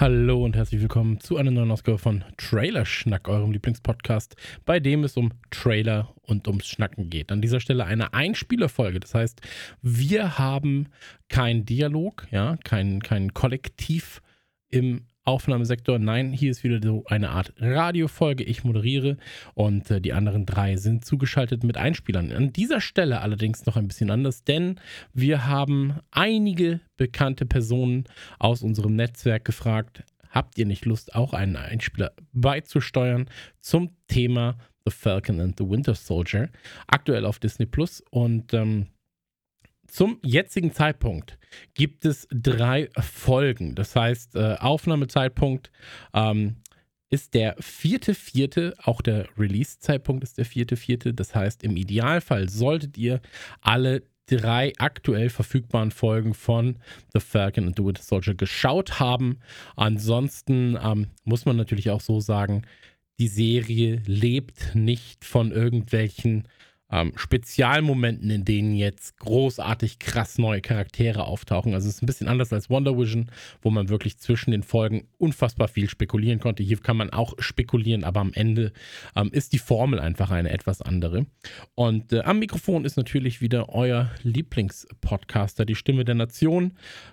Hallo und herzlich willkommen zu einer neuen Ausgabe von Trailerschnack, eurem Lieblingspodcast, bei dem es um Trailer und ums Schnacken geht. An dieser Stelle eine Einspielerfolge. Das heißt, wir haben keinen Dialog, ja, kein, kein Kollektiv im Aufnahmesektor. Nein, hier ist wieder so eine Art Radiofolge. Ich moderiere und äh, die anderen drei sind zugeschaltet mit Einspielern. An dieser Stelle allerdings noch ein bisschen anders, denn wir haben einige bekannte Personen aus unserem Netzwerk gefragt, habt ihr nicht Lust, auch einen Einspieler beizusteuern zum Thema The Falcon and the Winter Soldier, aktuell auf Disney Plus und ähm, zum jetzigen Zeitpunkt gibt es drei Folgen. Das heißt, äh, Aufnahmezeitpunkt ähm, ist der vierte, vierte, auch der Release-Zeitpunkt ist der vierte, vierte. Das heißt, im Idealfall solltet ihr alle drei aktuell verfügbaren Folgen von The Falcon and the Winter Soldier geschaut haben. Ansonsten ähm, muss man natürlich auch so sagen, die Serie lebt nicht von irgendwelchen ähm, Spezialmomenten, in denen jetzt großartig krass neue Charaktere auftauchen. Also es ist ein bisschen anders als Wonder Vision, wo man wirklich zwischen den Folgen unfassbar viel spekulieren konnte. Hier kann man auch spekulieren, aber am Ende ähm, ist die Formel einfach eine etwas andere. Und äh, am Mikrofon ist natürlich wieder euer Lieblingspodcaster, die Stimme der Nation,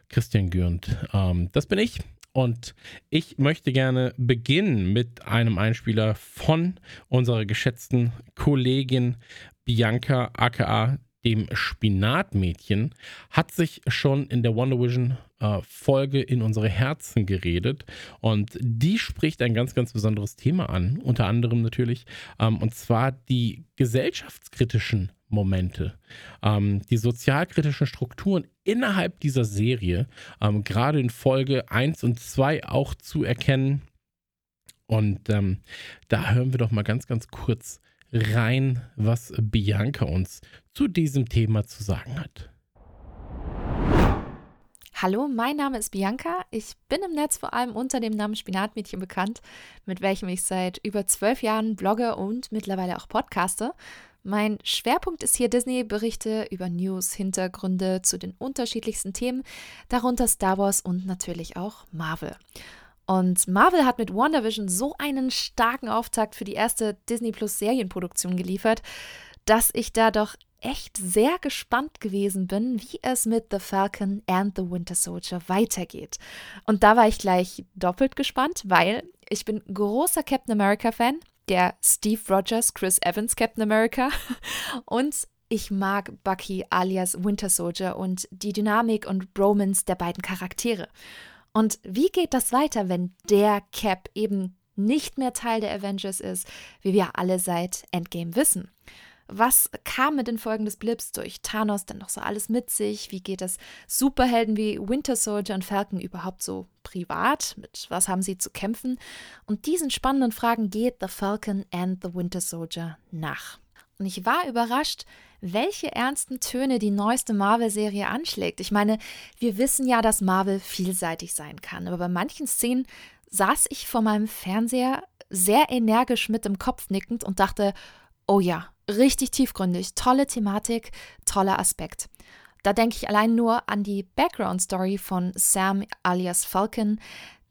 Christian Gürnt. Ähm, das bin ich. Und ich möchte gerne beginnen mit einem Einspieler von unserer geschätzten Kollegin Bianca aka dem Spinatmädchen, hat sich schon in der Wonder Vision äh, Folge in unsere Herzen geredet und die spricht ein ganz, ganz besonderes Thema an, unter anderem natürlich, ähm, und zwar die gesellschaftskritischen Momente, ähm, die sozialkritischen Strukturen innerhalb dieser Serie, ähm, gerade in Folge 1 und 2 auch zu erkennen. Und ähm, da hören wir doch mal ganz, ganz kurz rein, was Bianca uns zu diesem Thema zu sagen hat. Hallo, mein Name ist Bianca. Ich bin im Netz vor allem unter dem Namen Spinatmädchen bekannt, mit welchem ich seit über zwölf Jahren blogge und mittlerweile auch podcaste. Mein Schwerpunkt ist hier Disney-Berichte über News, Hintergründe zu den unterschiedlichsten Themen, darunter Star Wars und natürlich auch Marvel. Und Marvel hat mit WandaVision so einen starken Auftakt für die erste Disney Plus Serienproduktion geliefert, dass ich da doch echt sehr gespannt gewesen bin, wie es mit The Falcon and the Winter Soldier weitergeht. Und da war ich gleich doppelt gespannt, weil ich bin großer Captain America Fan, der Steve Rogers, Chris Evans Captain America und ich mag Bucky alias Winter Soldier und die Dynamik und Bromance der beiden Charaktere. Und wie geht das weiter, wenn der Cap eben nicht mehr Teil der Avengers ist, wie wir alle seit Endgame wissen? Was kam mit den Folgen des Blips durch Thanos denn noch so alles mit sich? Wie geht es Superhelden wie Winter Soldier und Falcon überhaupt so privat? Mit was haben sie zu kämpfen? Und diesen spannenden Fragen geht The Falcon and the Winter Soldier nach. Und ich war überrascht, welche ernsten Töne die neueste Marvel-Serie anschlägt. Ich meine, wir wissen ja, dass Marvel vielseitig sein kann, aber bei manchen Szenen saß ich vor meinem Fernseher sehr energisch mit dem Kopf nickend und dachte, oh ja, richtig tiefgründig, tolle Thematik, toller Aspekt. Da denke ich allein nur an die Background-Story von Sam alias Falcon,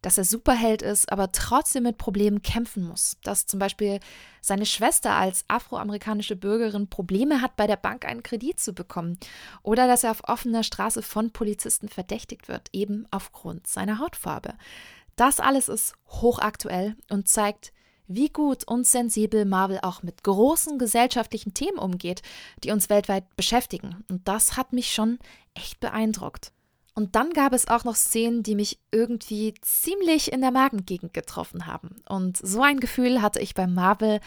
dass er Superheld ist, aber trotzdem mit Problemen kämpfen muss. Dass zum Beispiel seine Schwester als afroamerikanische Bürgerin Probleme hat, bei der Bank einen Kredit zu bekommen. Oder dass er auf offener Straße von Polizisten verdächtigt wird, eben aufgrund seiner Hautfarbe. Das alles ist hochaktuell und zeigt, wie gut und sensibel Marvel auch mit großen gesellschaftlichen Themen umgeht, die uns weltweit beschäftigen. Und das hat mich schon echt beeindruckt. Und dann gab es auch noch Szenen, die mich irgendwie ziemlich in der Magengegend getroffen haben. Und so ein Gefühl hatte ich bei Marvel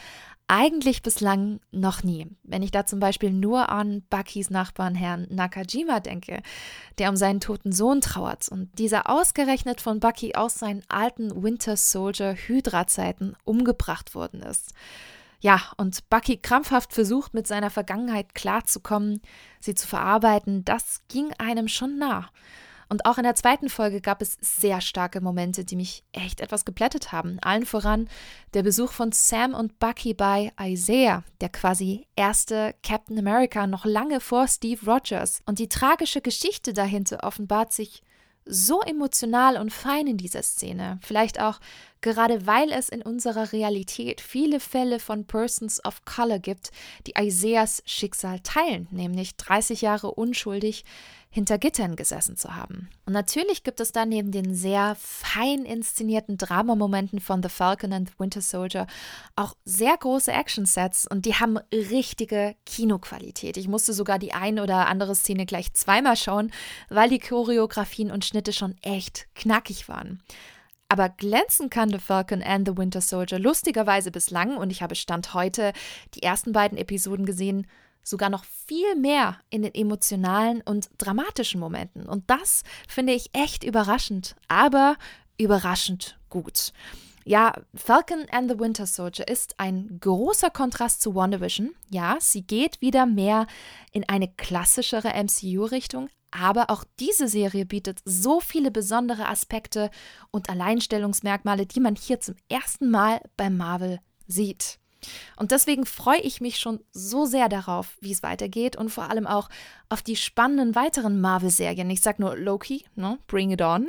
eigentlich bislang noch nie. Wenn ich da zum Beispiel nur an Buckys Nachbarn Herrn Nakajima denke, der um seinen toten Sohn trauert und dieser ausgerechnet von Bucky aus seinen alten Winter Soldier Hydra-Zeiten umgebracht worden ist. Ja, und Bucky krampfhaft versucht, mit seiner Vergangenheit klarzukommen, sie zu verarbeiten, das ging einem schon nah. Und auch in der zweiten Folge gab es sehr starke Momente, die mich echt etwas geplättet haben. Allen voran der Besuch von Sam und Bucky bei Isaiah, der quasi erste Captain America noch lange vor Steve Rogers. Und die tragische Geschichte dahinter offenbart sich so emotional und fein in dieser Szene. Vielleicht auch gerade weil es in unserer Realität viele Fälle von Persons of Color gibt, die Isaiahs Schicksal teilen, nämlich 30 Jahre unschuldig hinter Gittern gesessen zu haben. Und natürlich gibt es da neben den sehr fein inszenierten Dramamomenten von The Falcon and the Winter Soldier auch sehr große Actionsets und die haben richtige Kinoqualität. Ich musste sogar die ein oder andere Szene gleich zweimal schauen, weil die Choreografien und Schnitte schon echt knackig waren. Aber glänzen kann The Falcon and the Winter Soldier lustigerweise bislang, und ich habe Stand heute die ersten beiden Episoden gesehen, sogar noch viel mehr in den emotionalen und dramatischen Momenten. Und das finde ich echt überraschend, aber überraschend gut. Ja, Falcon and the Winter Soldier ist ein großer Kontrast zu WandaVision. Ja, sie geht wieder mehr in eine klassischere MCU-Richtung, aber auch diese Serie bietet so viele besondere Aspekte und Alleinstellungsmerkmale, die man hier zum ersten Mal bei Marvel sieht. Und deswegen freue ich mich schon so sehr darauf, wie es weitergeht und vor allem auch auf die spannenden weiteren Marvel-Serien. Ich sage nur Loki, ne? Bring it on.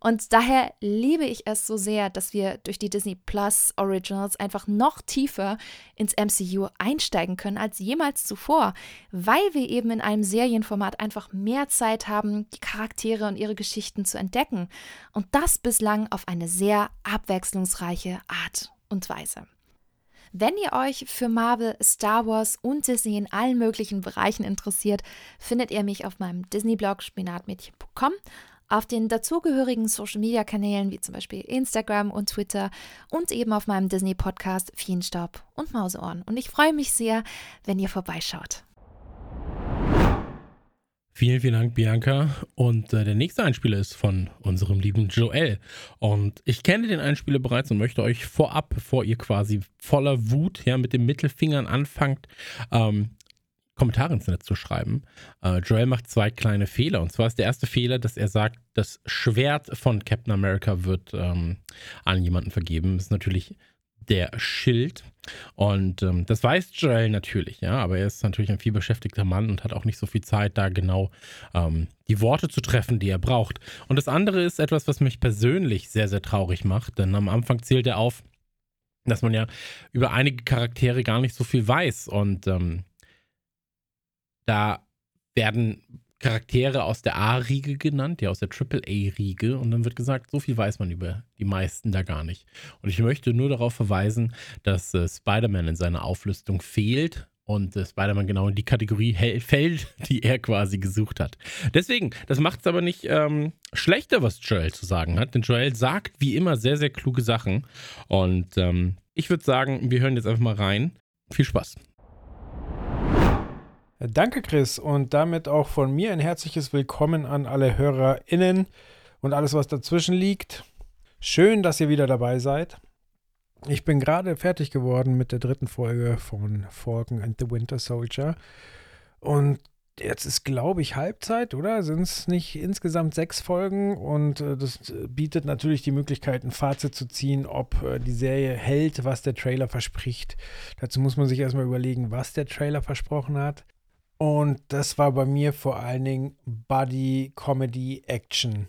Und daher liebe ich es so sehr, dass wir durch die Disney Plus Originals einfach noch tiefer ins MCU einsteigen können als jemals zuvor, weil wir eben in einem Serienformat einfach mehr Zeit haben, die Charaktere und ihre Geschichten zu entdecken. Und das bislang auf eine sehr abwechslungsreiche Art und Weise. Wenn ihr euch für Marvel, Star Wars und Disney in allen möglichen Bereichen interessiert, findet ihr mich auf meinem Disney-Blog spinatmädchen.com, auf den dazugehörigen Social-Media-Kanälen wie zum Beispiel Instagram und Twitter und eben auf meinem Disney-Podcast Feenstaub und Mauseohren. Und ich freue mich sehr, wenn ihr vorbeischaut. Vielen, vielen Dank, Bianca. Und äh, der nächste Einspieler ist von unserem lieben Joel. Und ich kenne den Einspieler bereits und möchte euch vorab, bevor ihr quasi voller Wut ja, mit den Mittelfingern anfangt, ähm, Kommentare ins Netz zu schreiben. Äh, Joel macht zwei kleine Fehler. Und zwar ist der erste Fehler, dass er sagt, das Schwert von Captain America wird ähm, an jemanden vergeben. Das ist natürlich der Schild. Und ähm, das weiß Joel natürlich, ja, aber er ist natürlich ein vielbeschäftigter Mann und hat auch nicht so viel Zeit, da genau ähm, die Worte zu treffen, die er braucht. Und das andere ist etwas, was mich persönlich sehr, sehr traurig macht, denn am Anfang zählt er auf, dass man ja über einige Charaktere gar nicht so viel weiß. Und ähm, da werden Charaktere aus der A-Riege genannt, ja aus der Triple-A-Riege. Und dann wird gesagt, so viel weiß man über die meisten da gar nicht. Und ich möchte nur darauf verweisen, dass äh, Spider-Man in seiner Auflistung fehlt und äh, Spider-Man genau in die Kategorie fällt, die er quasi gesucht hat. Deswegen, das macht es aber nicht ähm, schlechter, was Joel zu sagen hat, denn Joel sagt wie immer sehr, sehr kluge Sachen. Und ähm, ich würde sagen, wir hören jetzt einfach mal rein. Viel Spaß. Danke, Chris, und damit auch von mir ein herzliches Willkommen an alle HörerInnen und alles, was dazwischen liegt. Schön, dass ihr wieder dabei seid. Ich bin gerade fertig geworden mit der dritten Folge von Falcon and the Winter Soldier. Und jetzt ist, glaube ich, Halbzeit, oder? Sind es nicht insgesamt sechs Folgen? Und äh, das bietet natürlich die Möglichkeit, ein Fazit zu ziehen, ob äh, die Serie hält, was der Trailer verspricht. Dazu muss man sich erstmal überlegen, was der Trailer versprochen hat. Und das war bei mir vor allen Dingen Buddy Comedy Action.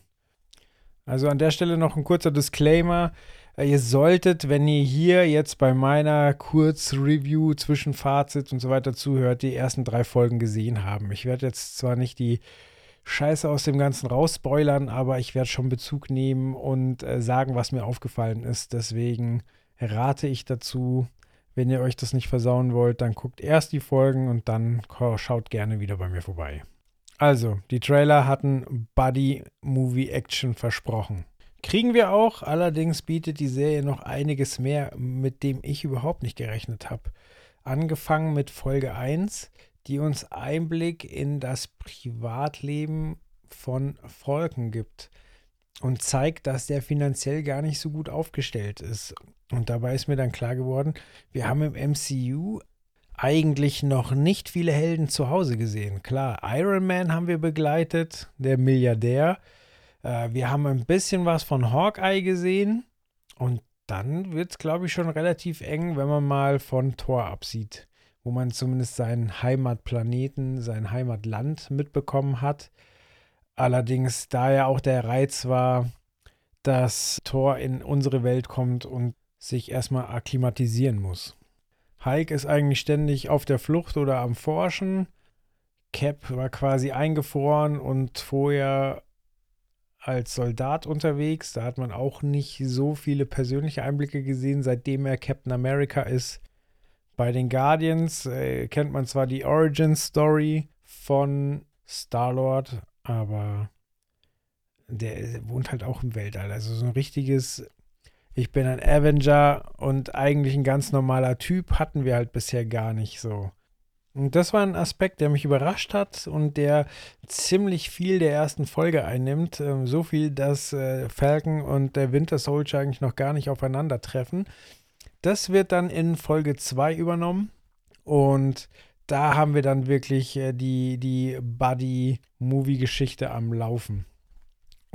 Also an der Stelle noch ein kurzer Disclaimer. Äh, ihr solltet, wenn ihr hier jetzt bei meiner Kurzreview, Zwischenfazit und so weiter zuhört, die ersten drei Folgen gesehen haben. Ich werde jetzt zwar nicht die Scheiße aus dem Ganzen rausspoilern, aber ich werde schon Bezug nehmen und äh, sagen, was mir aufgefallen ist. Deswegen rate ich dazu, wenn ihr euch das nicht versauen wollt, dann guckt erst die Folgen und dann schaut gerne wieder bei mir vorbei. Also, die Trailer hatten Buddy-Movie-Action versprochen. Kriegen wir auch, allerdings bietet die Serie noch einiges mehr, mit dem ich überhaupt nicht gerechnet habe. Angefangen mit Folge 1, die uns Einblick in das Privatleben von Volken gibt und zeigt, dass der finanziell gar nicht so gut aufgestellt ist. Und dabei ist mir dann klar geworden, wir haben im MCU eigentlich noch nicht viele Helden zu Hause gesehen. Klar, Iron Man haben wir begleitet, der Milliardär. Äh, wir haben ein bisschen was von Hawkeye gesehen. Und dann wird es, glaube ich, schon relativ eng, wenn man mal von Thor absieht, wo man zumindest seinen Heimatplaneten, sein Heimatland mitbekommen hat. Allerdings, da ja auch der Reiz war, dass Thor in unsere Welt kommt und sich erstmal akklimatisieren muss. Hulk ist eigentlich ständig auf der Flucht oder am Forschen. Cap war quasi eingefroren und vorher als Soldat unterwegs. Da hat man auch nicht so viele persönliche Einblicke gesehen, seitdem er Captain America ist. Bei den Guardians äh, kennt man zwar die Origin Story von Star-Lord, aber der wohnt halt auch im Weltall. Also so ein richtiges ich bin ein Avenger und eigentlich ein ganz normaler Typ hatten wir halt bisher gar nicht so. Und das war ein Aspekt, der mich überrascht hat und der ziemlich viel der ersten Folge einnimmt. Ähm, so viel, dass äh, Falcon und der Winter Soldier eigentlich noch gar nicht aufeinandertreffen. Das wird dann in Folge 2 übernommen und da haben wir dann wirklich äh, die, die Buddy-Movie-Geschichte am Laufen.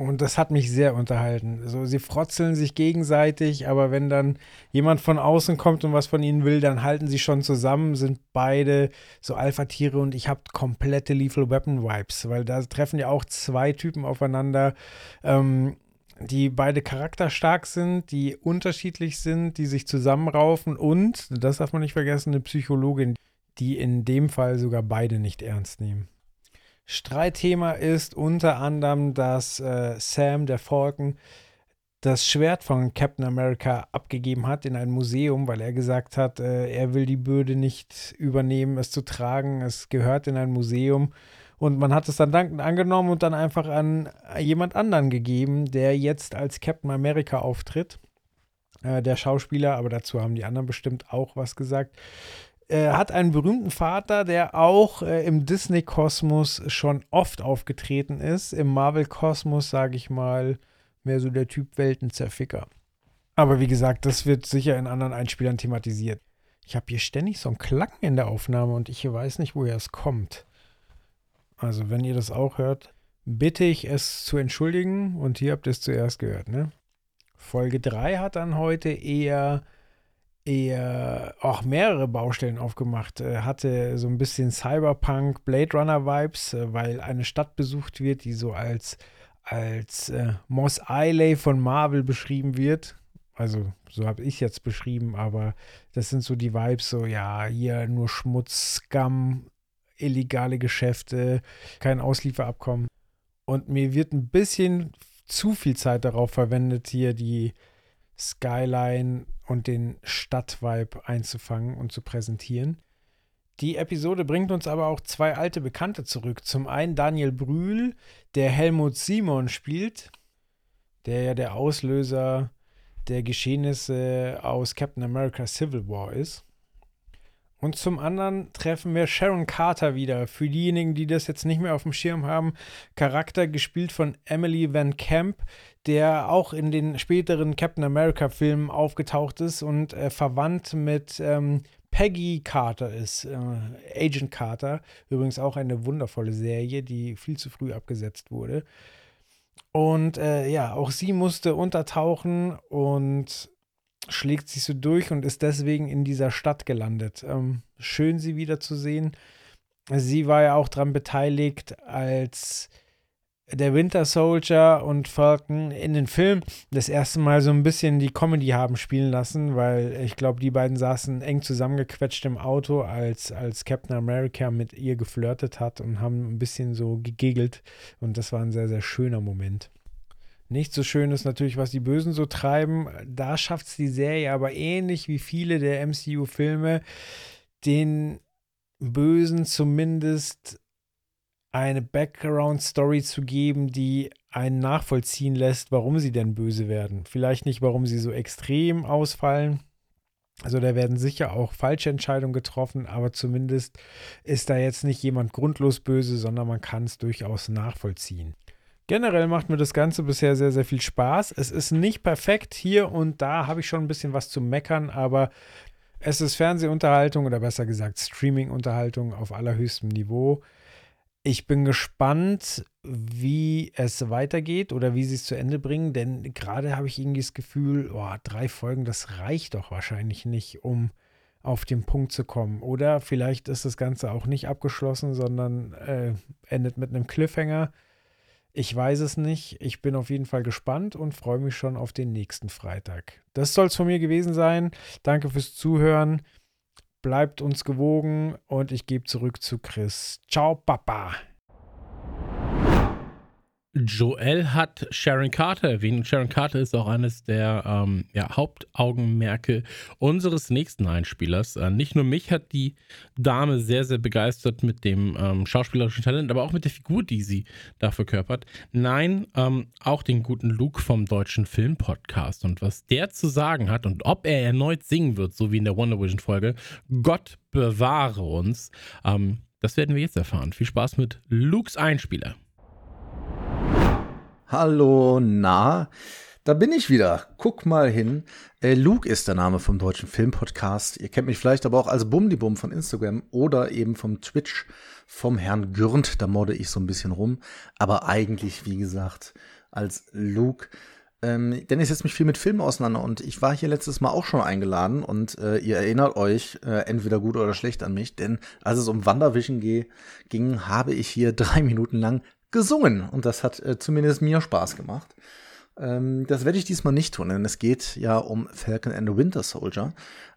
Und das hat mich sehr unterhalten. So, sie frotzeln sich gegenseitig, aber wenn dann jemand von außen kommt und was von ihnen will, dann halten sie schon zusammen, sind beide so Alpha-Tiere und ich habe komplette Lethal Weapon Vibes, weil da treffen ja auch zwei Typen aufeinander, ähm, die beide charakterstark sind, die unterschiedlich sind, die sich zusammenraufen und, das darf man nicht vergessen, eine Psychologin, die in dem Fall sogar beide nicht ernst nehmen. Streitthema ist unter anderem, dass äh, Sam, der Falcon, das Schwert von Captain America abgegeben hat in ein Museum, weil er gesagt hat, äh, er will die Bürde nicht übernehmen, es zu tragen. Es gehört in ein Museum. Und man hat es dann dankend angenommen und dann einfach an jemand anderen gegeben, der jetzt als Captain America auftritt. Äh, der Schauspieler, aber dazu haben die anderen bestimmt auch was gesagt äh, hat einen berühmten Vater, der auch äh, im Disney-Kosmos schon oft aufgetreten ist. Im Marvel-Kosmos, sage ich mal, mehr so der Typ Weltenzerficker. Aber wie gesagt, das wird sicher in anderen Einspielern thematisiert. Ich habe hier ständig so ein Klacken in der Aufnahme und ich weiß nicht, woher es kommt. Also, wenn ihr das auch hört, bitte ich es zu entschuldigen und hier habt ihr es zuerst gehört, ne? Folge 3 hat dann heute eher eher auch mehrere Baustellen aufgemacht. Er hatte so ein bisschen Cyberpunk, Blade Runner Vibes, äh, weil eine Stadt besucht wird, die so als, als äh, Moss Eisley von Marvel beschrieben wird. Also so habe ich jetzt beschrieben, aber das sind so die Vibes, so ja, hier nur Schmutz, Scum, illegale Geschäfte, kein Auslieferabkommen. Und mir wird ein bisschen zu viel Zeit darauf verwendet, hier die Skyline und den Stadtvibe einzufangen und zu präsentieren. Die Episode bringt uns aber auch zwei alte Bekannte zurück. Zum einen Daniel Brühl, der Helmut Simon spielt, der ja der Auslöser der Geschehnisse aus Captain America Civil War ist. Und zum anderen treffen wir Sharon Carter wieder. Für diejenigen, die das jetzt nicht mehr auf dem Schirm haben, Charakter gespielt von Emily Van Camp, der auch in den späteren Captain America-Filmen aufgetaucht ist und äh, verwandt mit ähm, Peggy Carter ist. Äh, Agent Carter. Übrigens auch eine wundervolle Serie, die viel zu früh abgesetzt wurde. Und äh, ja, auch sie musste untertauchen und schlägt sich so durch und ist deswegen in dieser Stadt gelandet. Ähm, schön, sie wiederzusehen. Sie war ja auch daran beteiligt, als der Winter Soldier und Falcon in den Film das erste Mal so ein bisschen die Comedy haben spielen lassen, weil ich glaube, die beiden saßen eng zusammengequetscht im Auto, als, als Captain America mit ihr geflirtet hat und haben ein bisschen so gegegelt. Und das war ein sehr, sehr schöner Moment. Nicht so schön ist natürlich, was die Bösen so treiben. Da schafft es die Serie aber ähnlich wie viele der MCU-Filme, den Bösen zumindest eine Background-Story zu geben, die einen nachvollziehen lässt, warum sie denn böse werden. Vielleicht nicht, warum sie so extrem ausfallen. Also da werden sicher auch falsche Entscheidungen getroffen, aber zumindest ist da jetzt nicht jemand grundlos böse, sondern man kann es durchaus nachvollziehen. Generell macht mir das Ganze bisher sehr, sehr viel Spaß. Es ist nicht perfekt. Hier und da habe ich schon ein bisschen was zu meckern, aber es ist Fernsehunterhaltung oder besser gesagt Streaming-Unterhaltung auf allerhöchstem Niveau. Ich bin gespannt, wie es weitergeht oder wie sie es zu Ende bringen, denn gerade habe ich irgendwie das Gefühl, oh, drei Folgen, das reicht doch wahrscheinlich nicht, um auf den Punkt zu kommen. Oder vielleicht ist das Ganze auch nicht abgeschlossen, sondern äh, endet mit einem Cliffhanger. Ich weiß es nicht. Ich bin auf jeden Fall gespannt und freue mich schon auf den nächsten Freitag. Das soll es von mir gewesen sein. Danke fürs Zuhören. Bleibt uns gewogen und ich gebe zurück zu Chris. Ciao, Papa. Joel hat Sharon Carter erwähnt. Sharon Carter ist auch eines der ähm, ja, Hauptaugenmerke unseres nächsten Einspielers. Äh, nicht nur mich hat die Dame sehr, sehr begeistert mit dem ähm, schauspielerischen Talent, aber auch mit der Figur, die sie da verkörpert. Nein, ähm, auch den guten Luke vom deutschen Filmpodcast. Und was der zu sagen hat und ob er erneut singen wird, so wie in der Wonder Vision Folge, Gott bewahre uns, ähm, das werden wir jetzt erfahren. Viel Spaß mit Lukes Einspieler. Hallo, na, da bin ich wieder. Guck mal hin. Äh, Luke ist der Name vom deutschen Filmpodcast. Ihr kennt mich vielleicht aber auch als Bumdibum von Instagram oder eben vom Twitch vom Herrn Gürnt. Da modde ich so ein bisschen rum. Aber eigentlich, wie gesagt, als Luke. Ähm, denn ich setze mich viel mit Filmen auseinander und ich war hier letztes Mal auch schon eingeladen und äh, ihr erinnert euch äh, entweder gut oder schlecht an mich, denn als es um Wandervision ging, habe ich hier drei Minuten lang gesungen und das hat äh, zumindest mir Spaß gemacht. Ähm, das werde ich diesmal nicht tun, denn es geht ja um Falcon and the Winter Soldier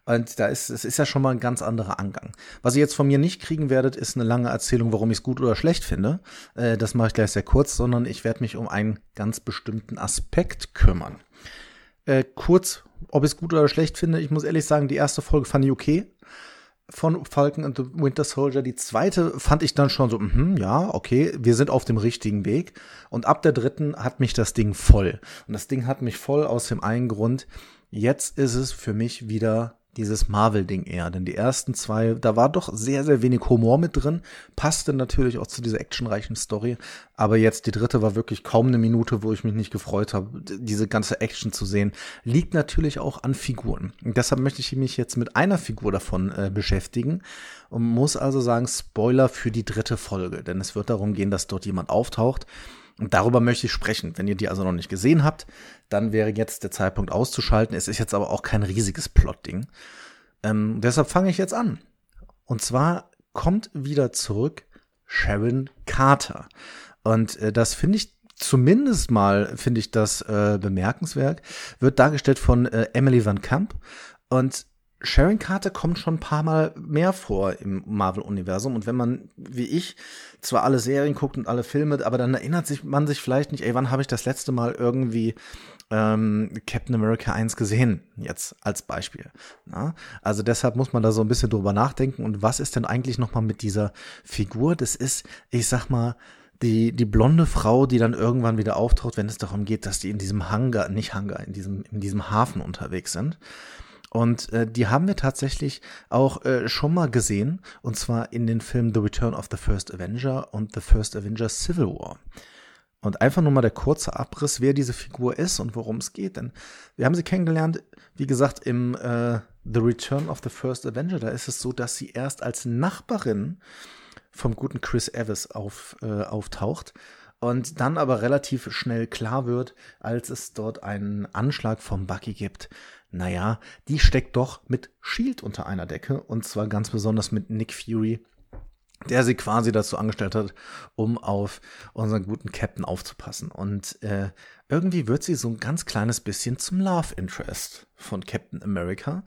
und da ist es ist ja schon mal ein ganz anderer Angang. Was ihr jetzt von mir nicht kriegen werdet, ist eine lange Erzählung, warum ich es gut oder schlecht finde. Äh, das mache ich gleich sehr kurz, sondern ich werde mich um einen ganz bestimmten Aspekt kümmern. Äh, kurz, ob ich es gut oder schlecht finde, ich muss ehrlich sagen, die erste Folge fand ich okay von Falcon and the Winter Soldier. Die zweite fand ich dann schon so, mh, ja, okay, wir sind auf dem richtigen Weg. Und ab der dritten hat mich das Ding voll. Und das Ding hat mich voll aus dem einen Grund. Jetzt ist es für mich wieder dieses Marvel-Ding eher. Denn die ersten zwei, da war doch sehr, sehr wenig Humor mit drin. Passte natürlich auch zu dieser actionreichen Story. Aber jetzt die dritte war wirklich kaum eine Minute, wo ich mich nicht gefreut habe, diese ganze Action zu sehen. Liegt natürlich auch an Figuren. Und deshalb möchte ich mich jetzt mit einer Figur davon äh, beschäftigen. Und muss also sagen, Spoiler für die dritte Folge. Denn es wird darum gehen, dass dort jemand auftaucht. Und darüber möchte ich sprechen. Wenn ihr die also noch nicht gesehen habt, dann wäre jetzt der Zeitpunkt auszuschalten. Es ist jetzt aber auch kein riesiges Plot-Ding. Ähm, deshalb fange ich jetzt an. Und zwar kommt wieder zurück Sharon Carter. Und äh, das finde ich zumindest mal, finde ich das äh, bemerkenswert. Wird dargestellt von äh, Emily Van Camp. Und Sharon Carter kommt schon ein paar Mal mehr vor im Marvel-Universum. Und wenn man, wie ich, zwar alle Serien guckt und alle Filme, aber dann erinnert sich man sich vielleicht nicht, ey, wann habe ich das letzte Mal irgendwie ähm, Captain America 1 gesehen? Jetzt als Beispiel. Na? Also deshalb muss man da so ein bisschen drüber nachdenken. Und was ist denn eigentlich nochmal mit dieser Figur? Das ist, ich sag mal, die, die blonde Frau, die dann irgendwann wieder auftaucht, wenn es darum geht, dass die in diesem Hangar, nicht Hangar, in diesem, in diesem Hafen unterwegs sind. Und äh, die haben wir tatsächlich auch äh, schon mal gesehen, und zwar in den Filmen The Return of the First Avenger und The First Avenger Civil War. Und einfach nur mal der kurze Abriss, wer diese Figur ist und worum es geht. Denn wir haben sie kennengelernt, wie gesagt, im äh, The Return of the First Avenger. Da ist es so, dass sie erst als Nachbarin vom guten Chris Evans auf, äh, auftaucht und dann aber relativ schnell klar wird, als es dort einen Anschlag vom Bucky gibt, naja, die steckt doch mit Shield unter einer Decke und zwar ganz besonders mit Nick Fury, der sie quasi dazu angestellt hat, um auf unseren guten Captain aufzupassen. Und äh, irgendwie wird sie so ein ganz kleines bisschen zum Love Interest von Captain America.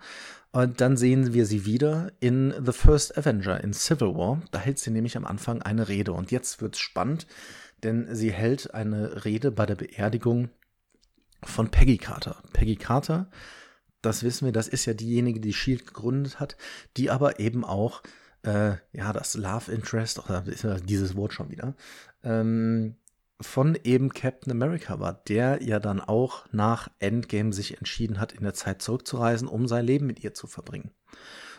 Und dann sehen wir sie wieder in The First Avenger in Civil War. Da hält sie nämlich am Anfang eine Rede. Und jetzt wird's spannend, denn sie hält eine Rede bei der Beerdigung von Peggy Carter. Peggy Carter das wissen wir, das ist ja diejenige, die Shield gegründet hat, die aber eben auch, äh, ja, das Love Interest, oder ist ja dieses Wort schon wieder, ähm, von eben Captain America war, der ja dann auch nach Endgame sich entschieden hat, in der Zeit zurückzureisen, um sein Leben mit ihr zu verbringen.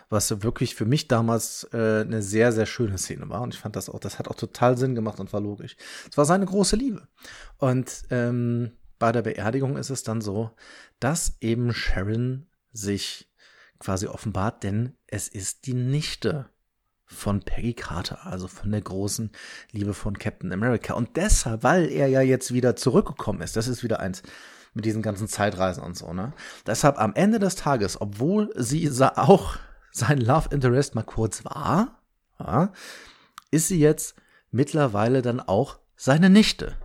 was wirklich für mich damals äh, eine sehr, sehr schöne Szene war. Und ich fand das auch, das hat auch total Sinn gemacht und war logisch. Es war seine große Liebe. Und ähm, bei der Beerdigung ist es dann so, dass eben Sharon sich quasi offenbart, denn es ist die Nichte von Peggy Carter, also von der großen Liebe von Captain America. Und deshalb, weil er ja jetzt wieder zurückgekommen ist, das ist wieder eins mit diesen ganzen Zeitreisen und so, ne? Deshalb am Ende des Tages, obwohl sie auch sein Love Interest mal kurz war, ja, ist sie jetzt mittlerweile dann auch seine Nichte.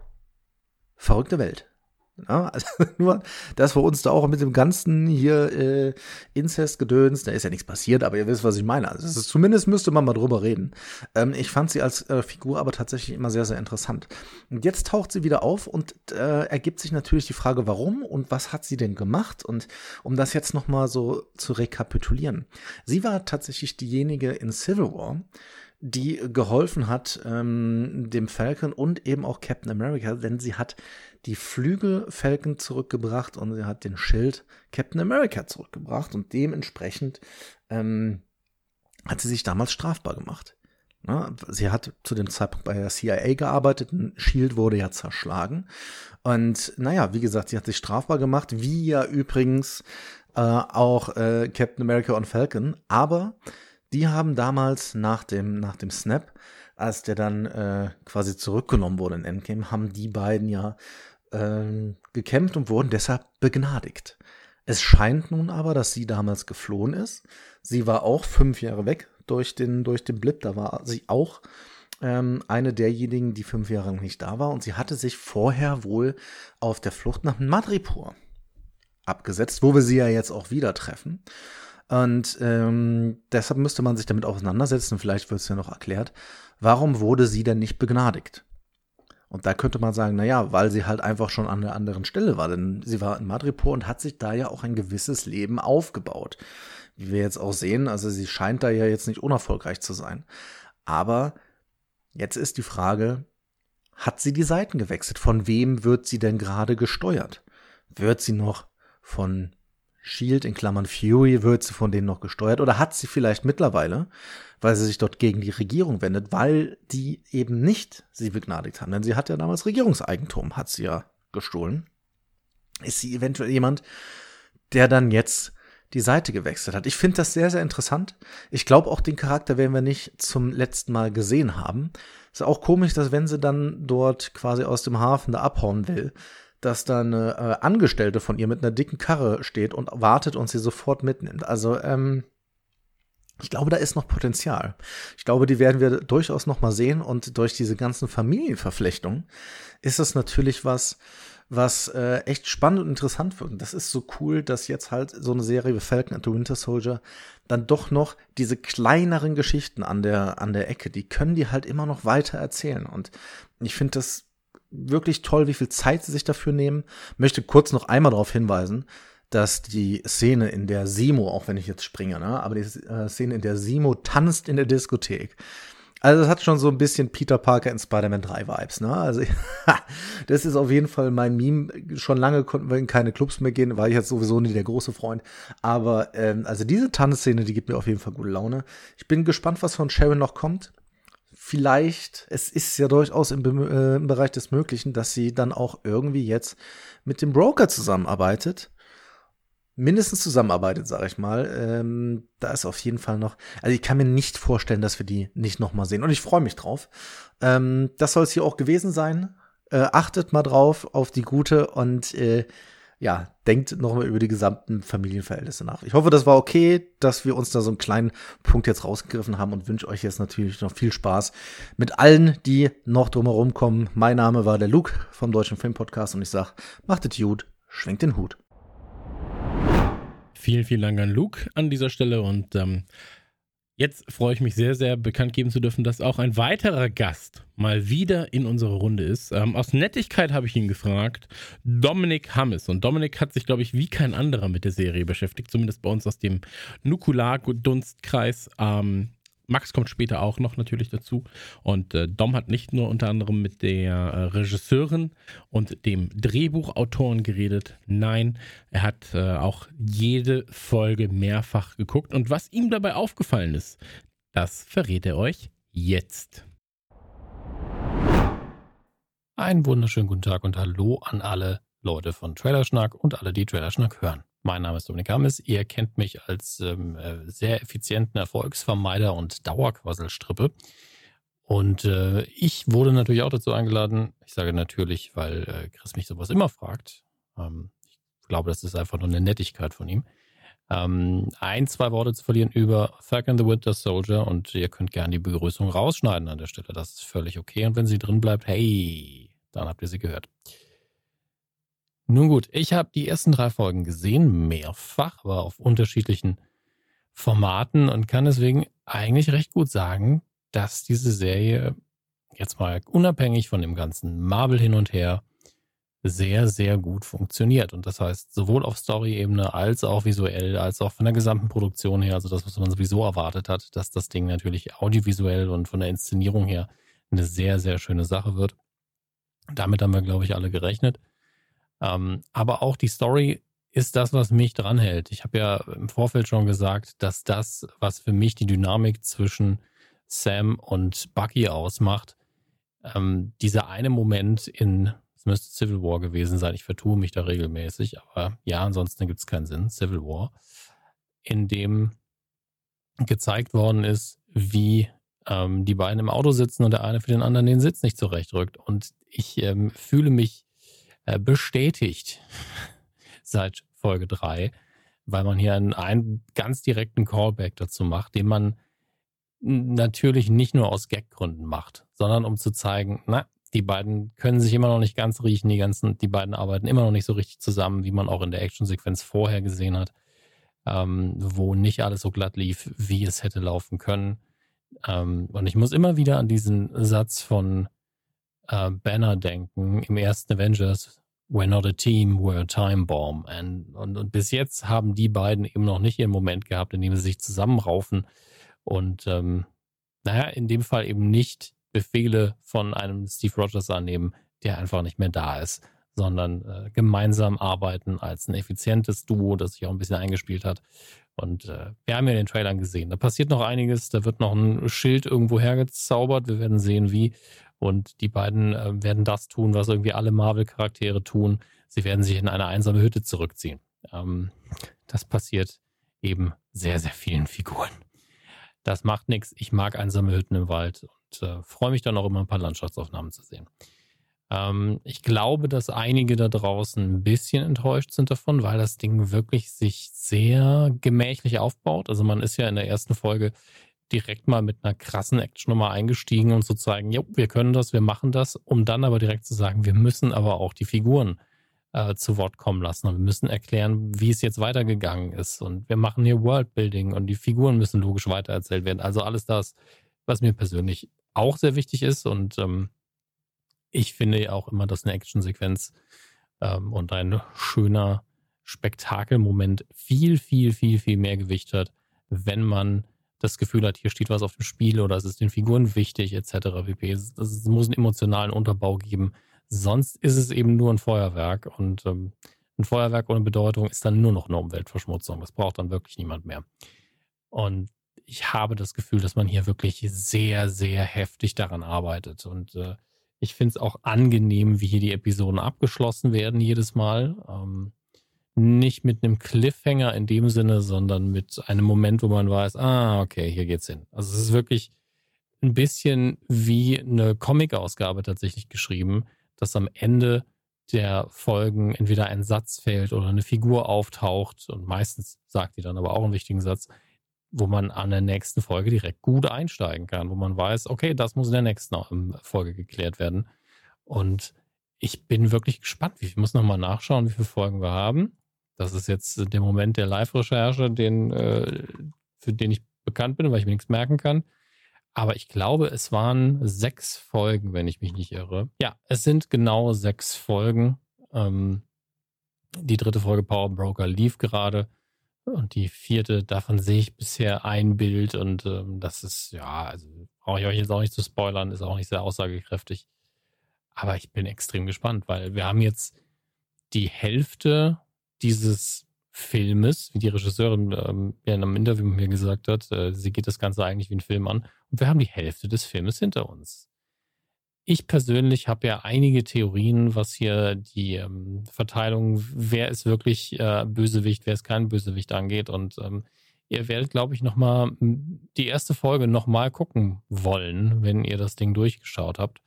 Verrückte Welt. Ja, also nur, dass wir uns da auch mit dem ganzen hier äh, Inzest-Gedöns, da ist ja nichts passiert, aber ihr wisst, was ich meine. Also ist, zumindest müsste man mal drüber reden. Ähm, ich fand sie als äh, Figur aber tatsächlich immer sehr, sehr interessant. Und jetzt taucht sie wieder auf und äh, ergibt sich natürlich die Frage, warum und was hat sie denn gemacht? Und um das jetzt nochmal so zu rekapitulieren. Sie war tatsächlich diejenige in Civil War, die geholfen hat ähm, dem Falcon und eben auch Captain America, denn sie hat die Flügel Falcon zurückgebracht und sie hat den Schild Captain America zurückgebracht und dementsprechend ähm, hat sie sich damals strafbar gemacht. Ja, sie hat zu dem Zeitpunkt bei der CIA gearbeitet, ein Shield wurde ja zerschlagen. Und naja, wie gesagt, sie hat sich strafbar gemacht, wie ja übrigens äh, auch äh, Captain America und Falcon. Aber die haben damals nach dem, nach dem Snap, als der dann äh, quasi zurückgenommen wurde in Endgame, haben die beiden ja äh, gekämpft und wurden deshalb begnadigt. Es scheint nun aber, dass sie damals geflohen ist. Sie war auch fünf Jahre weg durch den, durch den Blip. Da war sie auch ähm, eine derjenigen, die fünf Jahre nicht da war. Und sie hatte sich vorher wohl auf der Flucht nach Madripur abgesetzt, wo wir sie ja jetzt auch wieder treffen. Und ähm, deshalb müsste man sich damit auseinandersetzen, vielleicht wird es ja noch erklärt, warum wurde sie denn nicht begnadigt? Und da könnte man sagen, naja, weil sie halt einfach schon an einer anderen Stelle war, denn sie war in Madripoor und hat sich da ja auch ein gewisses Leben aufgebaut. Wie wir jetzt auch sehen, also sie scheint da ja jetzt nicht unerfolgreich zu sein. Aber jetzt ist die Frage, hat sie die Seiten gewechselt? Von wem wird sie denn gerade gesteuert? Wird sie noch von Shield in Klammern Fury, wird sie von denen noch gesteuert oder hat sie vielleicht mittlerweile, weil sie sich dort gegen die Regierung wendet, weil die eben nicht sie begnadigt haben, denn sie hat ja damals Regierungseigentum, hat sie ja gestohlen. Ist sie eventuell jemand, der dann jetzt die Seite gewechselt hat? Ich finde das sehr, sehr interessant. Ich glaube auch, den Charakter werden wir nicht zum letzten Mal gesehen haben. Ist auch komisch, dass wenn sie dann dort quasi aus dem Hafen da abhauen will, dass da eine äh, Angestellte von ihr mit einer dicken Karre steht und wartet und sie sofort mitnimmt. Also, ähm, ich glaube, da ist noch Potenzial. Ich glaube, die werden wir durchaus noch mal sehen und durch diese ganzen Familienverflechtungen ist es natürlich was, was äh, echt spannend und interessant wird. Und das ist so cool, dass jetzt halt so eine Serie wie Falcon and the Winter Soldier dann doch noch diese kleineren Geschichten an der, an der Ecke, die können die halt immer noch weiter erzählen. Und ich finde das wirklich toll, wie viel Zeit sie sich dafür nehmen. Möchte kurz noch einmal darauf hinweisen, dass die Szene, in der Simo, auch wenn ich jetzt springe, ne, aber die äh, Szene, in der Simo tanzt in der Diskothek. Also das hat schon so ein bisschen Peter Parker in Spider-Man 3 Vibes, ne? Also das ist auf jeden Fall mein Meme. Schon lange konnten wir in keine Clubs mehr gehen, war ich jetzt sowieso nie der große Freund. Aber ähm, also diese Tanzszene, die gibt mir auf jeden Fall gute Laune. Ich bin gespannt, was von Sharon noch kommt vielleicht, es ist ja durchaus im, äh, im, Bereich des Möglichen, dass sie dann auch irgendwie jetzt mit dem Broker zusammenarbeitet. Mindestens zusammenarbeitet, sage ich mal. Ähm, da ist auf jeden Fall noch. Also ich kann mir nicht vorstellen, dass wir die nicht noch mal sehen. Und ich freue mich drauf. Ähm, das soll es hier auch gewesen sein. Äh, achtet mal drauf auf die gute und äh, ja, denkt nochmal über die gesamten Familienverhältnisse nach. Ich hoffe, das war okay, dass wir uns da so einen kleinen Punkt jetzt rausgegriffen haben und wünsche euch jetzt natürlich noch viel Spaß mit allen, die noch drumherum kommen. Mein Name war der Luke vom Deutschen Filmpodcast und ich sage, macht es gut, schwenkt den Hut. Vielen, vielen Dank an Luke an dieser Stelle und ähm, Jetzt freue ich mich sehr, sehr bekannt geben zu dürfen, dass auch ein weiterer Gast mal wieder in unserer Runde ist. Ähm, aus Nettigkeit habe ich ihn gefragt, Dominik Hammes. Und Dominik hat sich, glaube ich, wie kein anderer mit der Serie beschäftigt, zumindest bei uns aus dem Nukular-Dunstkreis. Ähm, Max kommt später auch noch natürlich dazu. Und äh, Dom hat nicht nur unter anderem mit der äh, Regisseurin und dem Drehbuchautoren geredet. Nein, er hat äh, auch jede Folge mehrfach geguckt. Und was ihm dabei aufgefallen ist, das verrät er euch jetzt. Einen wunderschönen guten Tag und Hallo an alle Leute von Trailerschnack und alle, die Trailerschnack hören. Mein Name ist Dominik Hammes. Ihr kennt mich als ähm, äh, sehr effizienten Erfolgsvermeider und Dauerquasselstrippe. Und äh, ich wurde natürlich auch dazu eingeladen. Ich sage natürlich, weil äh, Chris mich sowas immer fragt. Ähm, ich glaube, das ist einfach nur eine Nettigkeit von ihm. Ähm, ein, zwei Worte zu verlieren über Falcon the Winter Soldier und ihr könnt gerne die Begrüßung rausschneiden an der Stelle. Das ist völlig okay. Und wenn sie drin bleibt, hey, dann habt ihr sie gehört. Nun gut, ich habe die ersten drei Folgen gesehen, mehrfach, aber auf unterschiedlichen Formaten und kann deswegen eigentlich recht gut sagen, dass diese Serie jetzt mal unabhängig von dem ganzen Marvel hin und her sehr, sehr gut funktioniert. Und das heißt, sowohl auf Story-Ebene als auch visuell, als auch von der gesamten Produktion her, also das, was man sowieso erwartet hat, dass das Ding natürlich audiovisuell und von der Inszenierung her eine sehr, sehr schöne Sache wird. Damit haben wir, glaube ich, alle gerechnet. Ähm, aber auch die Story ist das, was mich dranhält. Ich habe ja im Vorfeld schon gesagt, dass das, was für mich die Dynamik zwischen Sam und Bucky ausmacht, ähm, dieser eine Moment in, es müsste Civil War gewesen sein, ich vertue mich da regelmäßig, aber ja, ansonsten gibt es keinen Sinn, Civil War, in dem gezeigt worden ist, wie ähm, die beiden im Auto sitzen und der eine für den anderen den Sitz nicht zurechtrückt. Und ich ähm, fühle mich bestätigt seit Folge 3, weil man hier einen, einen ganz direkten Callback dazu macht, den man natürlich nicht nur aus Gaggründen macht, sondern um zu zeigen, na, die beiden können sich immer noch nicht ganz riechen, die ganzen, die beiden arbeiten immer noch nicht so richtig zusammen, wie man auch in der Actionsequenz vorher gesehen hat, ähm, wo nicht alles so glatt lief, wie es hätte laufen können. Ähm, und ich muss immer wieder an diesen Satz von äh, Banner denken im ersten Avengers. We're not a team, we're a time bomb. And, und, und bis jetzt haben die beiden eben noch nicht ihren Moment gehabt, in dem sie sich zusammenraufen und ähm, naja, in dem Fall eben nicht Befehle von einem Steve Rogers annehmen, der einfach nicht mehr da ist, sondern äh, gemeinsam arbeiten als ein effizientes Duo, das sich auch ein bisschen eingespielt hat. Und äh, wir haben ja den Trailern gesehen. Da passiert noch einiges. Da wird noch ein Schild irgendwo hergezaubert. Wir werden sehen, wie. Und die beiden äh, werden das tun, was irgendwie alle Marvel-Charaktere tun. Sie werden sich in eine einsame Hütte zurückziehen. Ähm, das passiert eben sehr, sehr vielen Figuren. Das macht nichts. Ich mag einsame Hütten im Wald und äh, freue mich dann auch immer ein paar Landschaftsaufnahmen zu sehen. Ähm, ich glaube, dass einige da draußen ein bisschen enttäuscht sind davon, weil das Ding wirklich sich sehr gemächlich aufbaut. Also man ist ja in der ersten Folge direkt mal mit einer krassen Actionnummer eingestiegen und zu zeigen, ja, wir können das, wir machen das, um dann aber direkt zu sagen, wir müssen aber auch die Figuren äh, zu Wort kommen lassen. Und wir müssen erklären, wie es jetzt weitergegangen ist. Und wir machen hier Worldbuilding und die Figuren müssen logisch weitererzählt werden. Also alles das, was mir persönlich auch sehr wichtig ist. Und ähm, ich finde ja auch immer, dass eine Actionsequenz ähm, und ein schöner Spektakelmoment viel, viel, viel, viel mehr Gewicht hat, wenn man das Gefühl hat, hier steht was auf dem Spiel oder es ist den Figuren wichtig, etc. pp. Es, es muss einen emotionalen Unterbau geben. Sonst ist es eben nur ein Feuerwerk und ähm, ein Feuerwerk ohne Bedeutung ist dann nur noch eine Umweltverschmutzung. Das braucht dann wirklich niemand mehr. Und ich habe das Gefühl, dass man hier wirklich sehr, sehr heftig daran arbeitet. Und äh, ich finde es auch angenehm, wie hier die Episoden abgeschlossen werden jedes Mal. Ähm, nicht mit einem Cliffhanger in dem Sinne, sondern mit einem Moment, wo man weiß, ah, okay, hier geht's hin. Also es ist wirklich ein bisschen wie eine Comic-Ausgabe tatsächlich geschrieben, dass am Ende der Folgen entweder ein Satz fällt oder eine Figur auftaucht und meistens sagt die dann aber auch einen wichtigen Satz, wo man an der nächsten Folge direkt gut einsteigen kann, wo man weiß, okay, das muss in der nächsten ähm, Folge geklärt werden. Und ich bin wirklich gespannt. Ich muss nochmal nachschauen, wie viele Folgen wir haben. Das ist jetzt der Moment der Live-Recherche, den, äh, für den ich bekannt bin, weil ich mir nichts merken kann. Aber ich glaube, es waren sechs Folgen, wenn ich mich nicht irre. Ja, es sind genau sechs Folgen. Ähm, die dritte Folge Power Broker lief gerade. Und die vierte, davon sehe ich bisher ein Bild und ähm, das ist, ja, also brauche ich euch jetzt auch nicht zu spoilern, ist auch nicht sehr aussagekräftig. Aber ich bin extrem gespannt, weil wir haben jetzt die Hälfte dieses Filmes, wie die Regisseurin ähm, ja in einem Interview mit mir gesagt hat, äh, sie geht das Ganze eigentlich wie ein Film an. Und wir haben die Hälfte des Filmes hinter uns. Ich persönlich habe ja einige Theorien, was hier die ähm, Verteilung, wer ist wirklich äh, Bösewicht, wer ist kein Bösewicht angeht. Und ähm, ihr werdet, glaube ich, nochmal die erste Folge nochmal gucken wollen, wenn ihr das Ding durchgeschaut habt.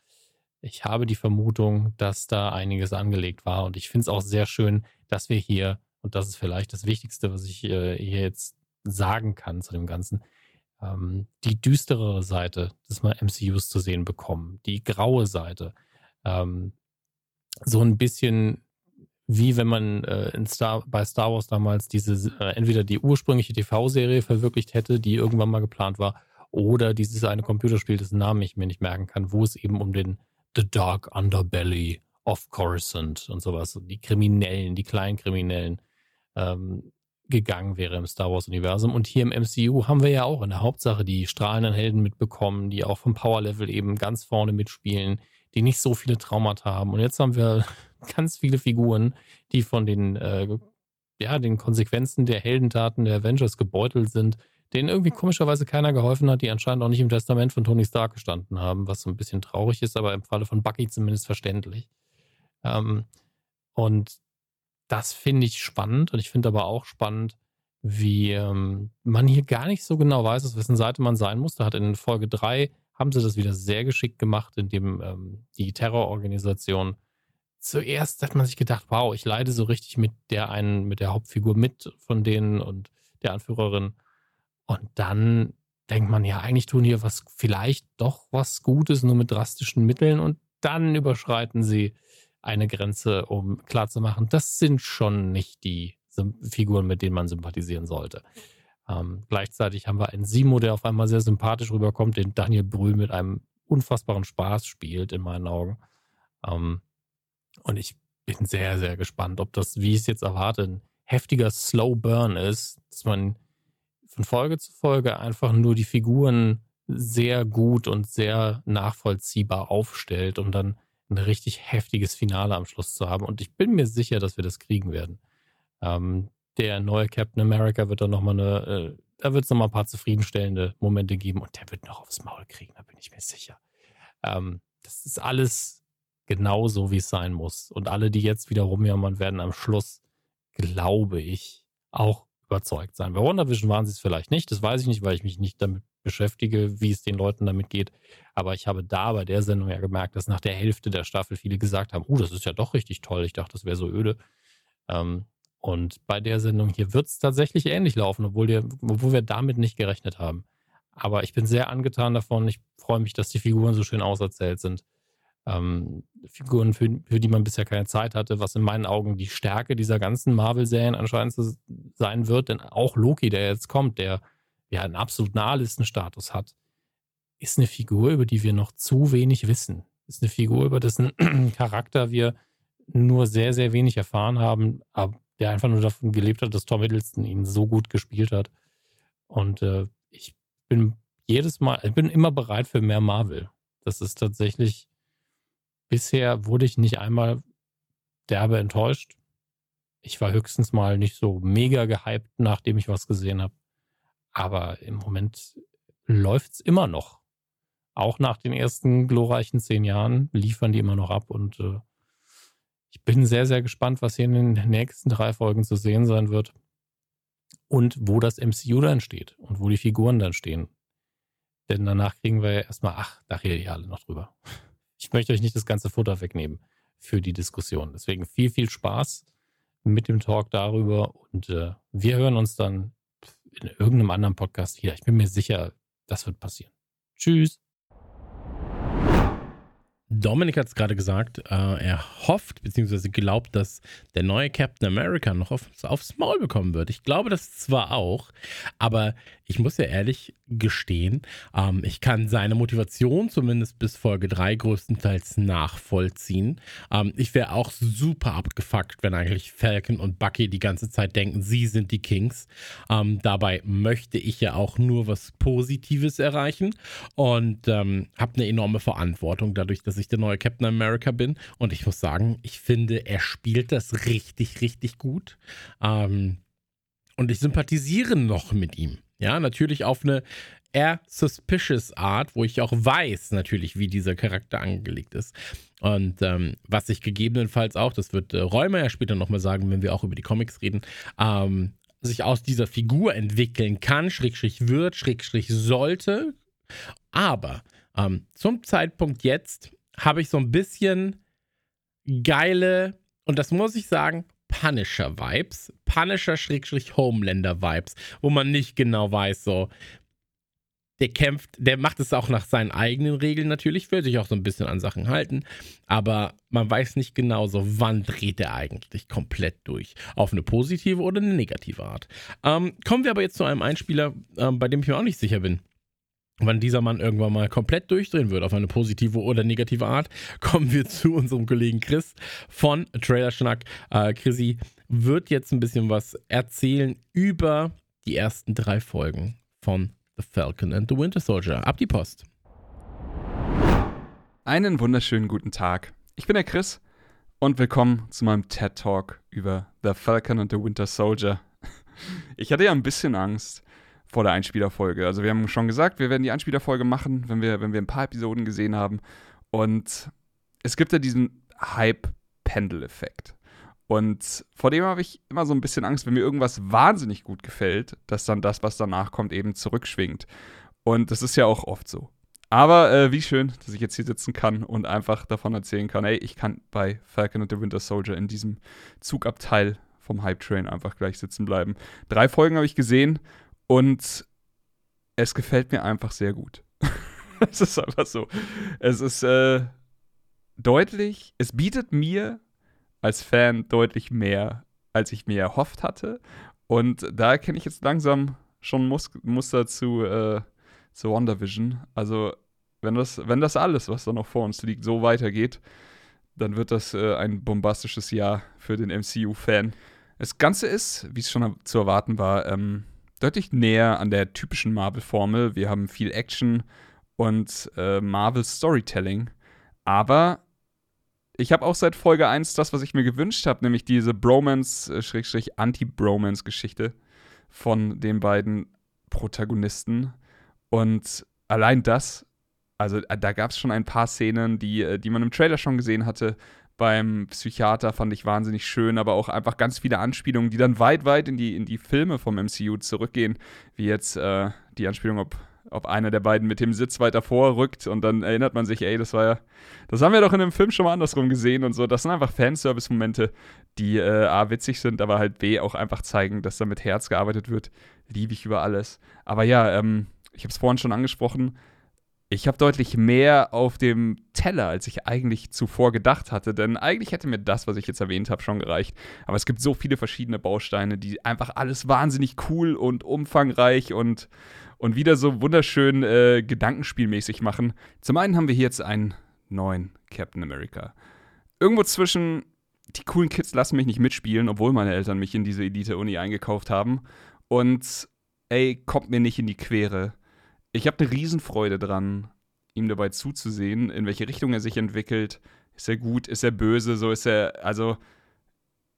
Ich habe die Vermutung, dass da einiges angelegt war. Und ich finde es auch sehr schön, dass wir hier, und das ist vielleicht das Wichtigste, was ich äh, hier jetzt sagen kann zu dem Ganzen, ähm, die düsterere Seite des MCUs zu sehen bekommen, die graue Seite. Ähm, so ein bisschen wie wenn man äh, Star, bei Star Wars damals diese, äh, entweder die ursprüngliche TV-Serie verwirklicht hätte, die irgendwann mal geplant war, oder dieses eine Computerspiel, dessen Namen ich mir nicht merken kann, wo es eben um den The Dark Underbelly of Coruscant und sowas, die Kriminellen, die kleinen Kriminellen ähm, gegangen wäre im Star Wars-Universum. Und hier im MCU haben wir ja auch in der Hauptsache die strahlenden Helden mitbekommen, die auch vom Power-Level eben ganz vorne mitspielen, die nicht so viele Traumata haben. Und jetzt haben wir ganz viele Figuren, die von den, äh, ja, den Konsequenzen der Heldentaten der Avengers gebeutelt sind, denen irgendwie komischerweise keiner geholfen hat, die anscheinend auch nicht im Testament von Tony Stark gestanden haben, was so ein bisschen traurig ist, aber im Falle von Bucky zumindest verständlich. Ähm, und das finde ich spannend und ich finde aber auch spannend, wie ähm, man hier gar nicht so genau weiß, aus wessen Seite man sein muss. Da hat in Folge 3 haben sie das wieder sehr geschickt gemacht, indem ähm, die Terrororganisation zuerst hat man sich gedacht, wow, ich leide so richtig mit der einen, mit der Hauptfigur mit von denen und der Anführerin. Und dann denkt man, ja, eigentlich tun hier was, vielleicht doch was Gutes, nur mit drastischen Mitteln. Und dann überschreiten sie eine Grenze, um klarzumachen, das sind schon nicht die Figuren, mit denen man sympathisieren sollte. Ähm, gleichzeitig haben wir einen Simo, der auf einmal sehr sympathisch rüberkommt, den Daniel Brühl mit einem unfassbaren Spaß spielt, in meinen Augen. Ähm, und ich bin sehr, sehr gespannt, ob das, wie ich es jetzt erwarte, ein heftiger Slow Burn ist, dass man von Folge zu Folge einfach nur die Figuren sehr gut und sehr nachvollziehbar aufstellt, um dann ein richtig heftiges Finale am Schluss zu haben. Und ich bin mir sicher, dass wir das kriegen werden. Ähm, der neue Captain America wird dann nochmal eine, äh, da wird es nochmal ein paar zufriedenstellende Momente geben und der wird noch aufs Maul kriegen, da bin ich mir sicher. Ähm, das ist alles genau so, wie es sein muss. Und alle, die jetzt wieder rumjammern, werden am Schluss, glaube ich, auch überzeugt sein. Bei WandaVision waren sie es vielleicht nicht, das weiß ich nicht, weil ich mich nicht damit beschäftige, wie es den Leuten damit geht. Aber ich habe da bei der Sendung ja gemerkt, dass nach der Hälfte der Staffel viele gesagt haben, oh, das ist ja doch richtig toll. Ich dachte, das wäre so öde. Ähm, und bei der Sendung hier wird es tatsächlich ähnlich laufen, obwohl, der, obwohl wir damit nicht gerechnet haben. Aber ich bin sehr angetan davon. Ich freue mich, dass die Figuren so schön auserzählt sind. Ähm, Figuren, für, für, die man bisher keine Zeit hatte, was in meinen Augen die Stärke dieser ganzen Marvel-Serien anscheinend sein wird. Denn auch Loki, der jetzt kommt, der ja einen absoluten A-Listen-Status hat, ist eine Figur, über die wir noch zu wenig wissen. Ist eine Figur, über dessen Charakter wir nur sehr, sehr wenig erfahren haben, der einfach nur davon gelebt hat, dass Tom Hiddleston ihn so gut gespielt hat. Und äh, ich bin jedes Mal, ich bin immer bereit für mehr Marvel. Das ist tatsächlich, bisher wurde ich nicht einmal derbe enttäuscht. Ich war höchstens mal nicht so mega gehypt, nachdem ich was gesehen habe. Aber im Moment läuft es immer noch. Auch nach den ersten glorreichen zehn Jahren liefern die immer noch ab. Und äh, ich bin sehr, sehr gespannt, was hier in den nächsten drei Folgen zu sehen sein wird. Und wo das MCU dann steht und wo die Figuren dann stehen. Denn danach kriegen wir ja erstmal, ach, da rede ich alle noch drüber. Ich möchte euch nicht das ganze Futter wegnehmen für die Diskussion. Deswegen viel, viel Spaß mit dem Talk darüber und äh, wir hören uns dann in irgendeinem anderen Podcast wieder. Ich bin mir sicher, das wird passieren. Tschüss. Dominik hat es gerade gesagt, äh, er hofft bzw. glaubt, dass der neue Captain America noch auf, aufs Maul bekommen wird. Ich glaube das zwar auch, aber ich muss ja ehrlich gestehen, ähm, ich kann seine Motivation zumindest bis Folge 3 größtenteils nachvollziehen. Ähm, ich wäre auch super abgefuckt, wenn eigentlich Falcon und Bucky die ganze Zeit denken, sie sind die Kings. Ähm, dabei möchte ich ja auch nur was Positives erreichen und ähm, habe eine enorme Verantwortung dadurch, dass ich der neue Captain America bin. Und ich muss sagen, ich finde, er spielt das richtig, richtig gut. Ähm, und ich sympathisiere noch mit ihm. Ja, natürlich auf eine eher suspicious Art, wo ich auch weiß natürlich, wie dieser Charakter angelegt ist. Und ähm, was sich gegebenenfalls auch, das wird äh, Räumer ja später nochmal sagen, wenn wir auch über die Comics reden, ähm, sich aus dieser Figur entwickeln kann, Schrägstrich wird, Schrägstrich sollte. Aber ähm, zum Zeitpunkt jetzt habe ich so ein bisschen geile, und das muss ich sagen, Punisher-Vibes. Punisher-Homelander-Vibes, wo man nicht genau weiß, so, der kämpft, der macht es auch nach seinen eigenen Regeln natürlich, will sich auch so ein bisschen an Sachen halten, aber man weiß nicht genau so, wann dreht er eigentlich komplett durch. Auf eine positive oder eine negative Art. Ähm, kommen wir aber jetzt zu einem Einspieler, ähm, bei dem ich mir auch nicht sicher bin wann dieser Mann irgendwann mal komplett durchdrehen wird, auf eine positive oder negative Art, kommen wir zu unserem Kollegen Chris von Trailerschnack. Äh, Chrissy wird jetzt ein bisschen was erzählen über die ersten drei Folgen von The Falcon and the Winter Soldier. Ab die Post. Einen wunderschönen guten Tag. Ich bin der Chris und willkommen zu meinem TED Talk über The Falcon and the Winter Soldier. Ich hatte ja ein bisschen Angst, vor der Einspielerfolge. Also wir haben schon gesagt, wir werden die Einspielerfolge machen, wenn wir, wenn wir ein paar Episoden gesehen haben. Und es gibt ja diesen Hype-Pendel-Effekt. Und vor dem habe ich immer so ein bisschen Angst, wenn mir irgendwas wahnsinnig gut gefällt, dass dann das, was danach kommt, eben zurückschwingt. Und das ist ja auch oft so. Aber äh, wie schön, dass ich jetzt hier sitzen kann und einfach davon erzählen kann, ey, ich kann bei Falcon and the Winter Soldier in diesem Zugabteil vom Hype Train einfach gleich sitzen bleiben. Drei Folgen habe ich gesehen und es gefällt mir einfach sehr gut. es ist einfach so. Es ist äh, deutlich, es bietet mir als Fan deutlich mehr, als ich mir erhofft hatte. Und da erkenne ich jetzt langsam schon Mus Muster zu, äh, zu WandaVision. Also, wenn das, wenn das alles, was da noch vor uns liegt, so weitergeht, dann wird das äh, ein bombastisches Jahr für den MCU-Fan. Das Ganze ist, wie es schon zu erwarten war, ähm, deutlich näher an der typischen Marvel-Formel. Wir haben viel Action und äh, Marvel-Storytelling. Aber ich habe auch seit Folge 1 das, was ich mir gewünscht habe, nämlich diese Bromance-Anti-Bromance-Geschichte äh, von den beiden Protagonisten. Und allein das, also äh, da gab es schon ein paar Szenen, die, äh, die man im Trailer schon gesehen hatte, beim Psychiater fand ich wahnsinnig schön, aber auch einfach ganz viele Anspielungen, die dann weit, weit in die, in die Filme vom MCU zurückgehen, wie jetzt äh, die Anspielung, ob, ob einer der beiden mit dem Sitz weiter vorrückt und dann erinnert man sich, ey, das war ja, das haben wir doch in dem Film schon mal andersrum gesehen und so. Das sind einfach Fanservice-Momente, die äh, A, witzig sind, aber halt B, auch einfach zeigen, dass da mit Herz gearbeitet wird. Liebe ich über alles. Aber ja, ähm, ich habe es vorhin schon angesprochen, ich habe deutlich mehr auf dem Teller, als ich eigentlich zuvor gedacht hatte. Denn eigentlich hätte mir das, was ich jetzt erwähnt habe, schon gereicht. Aber es gibt so viele verschiedene Bausteine, die einfach alles wahnsinnig cool und umfangreich und, und wieder so wunderschön äh, gedankenspielmäßig machen. Zum einen haben wir hier jetzt einen neuen Captain America. Irgendwo zwischen die coolen Kids lassen mich nicht mitspielen, obwohl meine Eltern mich in diese Elite-Uni eingekauft haben. Und ey, kommt mir nicht in die Quere ich habe eine Riesenfreude dran, ihm dabei zuzusehen, in welche Richtung er sich entwickelt. Ist er gut, ist er böse, so ist er, also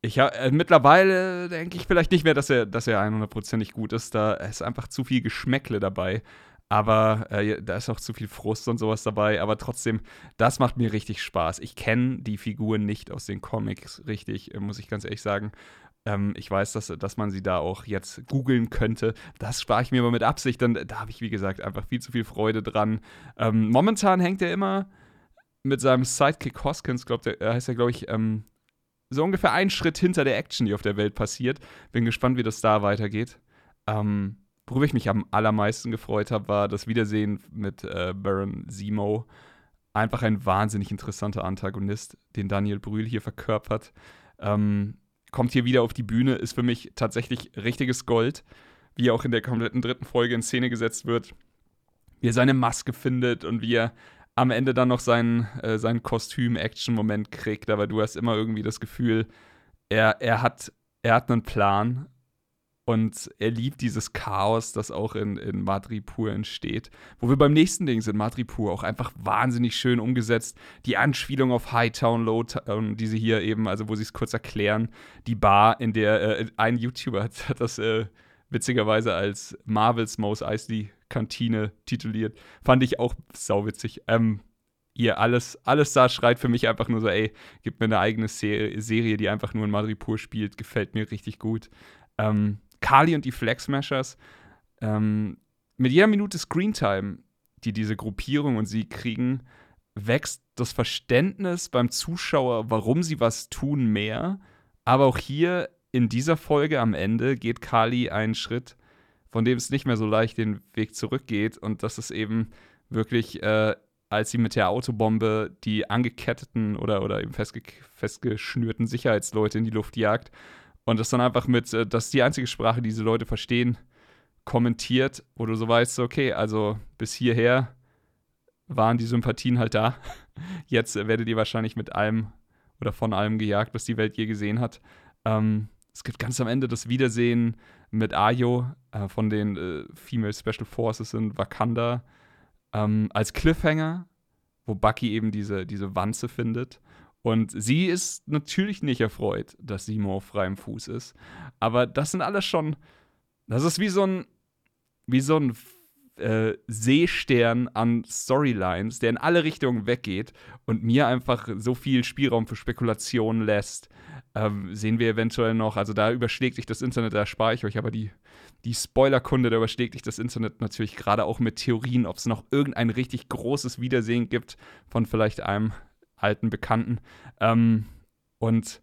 ich äh, mittlerweile denke ich vielleicht nicht mehr, dass er, dass er 100%ig gut ist. Da ist einfach zu viel Geschmäckle dabei. Aber äh, da ist auch zu viel Frust und sowas dabei. Aber trotzdem, das macht mir richtig Spaß. Ich kenne die Figuren nicht aus den Comics richtig, muss ich ganz ehrlich sagen. Ähm, ich weiß, dass, dass man sie da auch jetzt googeln könnte. Das spare ich mir aber mit Absicht, denn da habe ich, wie gesagt, einfach viel zu viel Freude dran. Ähm, momentan hängt er immer mit seinem Sidekick Hoskins, glaubt er, heißt er, glaube ich, ähm, so ungefähr einen Schritt hinter der Action, die auf der Welt passiert. Bin gespannt, wie das da weitergeht. Ähm, worüber ich mich am allermeisten gefreut habe, war das Wiedersehen mit äh, Baron Zemo einfach ein wahnsinnig interessanter Antagonist, den Daniel Brühl hier verkörpert. Ähm, kommt hier wieder auf die Bühne, ist für mich tatsächlich richtiges Gold, wie er auch in der kompletten dritten Folge in Szene gesetzt wird. Wie er seine Maske findet und wie er am Ende dann noch seinen, äh, seinen Kostüm-Action-Moment kriegt. Aber du hast immer irgendwie das Gefühl, er, er, hat, er hat einen Plan und er liebt dieses Chaos, das auch in, in Madripur entsteht. Wo wir beim nächsten Ding sind, Madripur, auch einfach wahnsinnig schön umgesetzt. Die Anspielung auf Hightown, Lowtown, die sie hier eben, also wo sie es kurz erklären. Die Bar, in der äh, ein YouTuber hat, hat das äh, witzigerweise als Marvels Most Eisley Kantine tituliert. Fand ich auch sauwitzig. Ähm, ihr alles, alles da schreit für mich einfach nur so, ey, gib mir eine eigene Serie, die einfach nur in Madripur spielt. Gefällt mir richtig gut. Ähm, Kali und die Flex Smashers, ähm, mit jeder Minute Screentime, die diese Gruppierung und sie kriegen, wächst das Verständnis beim Zuschauer, warum sie was tun, mehr. Aber auch hier in dieser Folge am Ende geht Kali einen Schritt, von dem es nicht mehr so leicht den Weg zurückgeht. Und das ist eben wirklich, äh, als sie mit der Autobombe die angeketteten oder, oder eben festge festgeschnürten Sicherheitsleute in die Luft jagt und das dann einfach mit, äh, das ist die einzige Sprache, die diese Leute verstehen, kommentiert, wo du so weißt, okay, also bis hierher waren die Sympathien halt da. Jetzt werdet ihr wahrscheinlich mit allem oder von allem gejagt, was die Welt je gesehen hat. Ähm, es gibt ganz am Ende das Wiedersehen mit Ayo äh, von den äh, Female Special Forces in Wakanda ähm, als Cliffhanger, wo Bucky eben diese, diese Wanze findet. Und sie ist natürlich nicht erfreut, dass Simon auf freiem Fuß ist. Aber das sind alles schon. Das ist wie so ein. Wie so ein äh, Seestern an Storylines, der in alle Richtungen weggeht und mir einfach so viel Spielraum für Spekulationen lässt. Ähm, sehen wir eventuell noch, also da überschlägt sich das Internet, da spare ich euch aber die, die Spoilerkunde, da überschlägt sich das Internet natürlich gerade auch mit Theorien, ob es noch irgendein richtig großes Wiedersehen gibt von vielleicht einem alten Bekannten. Ähm, und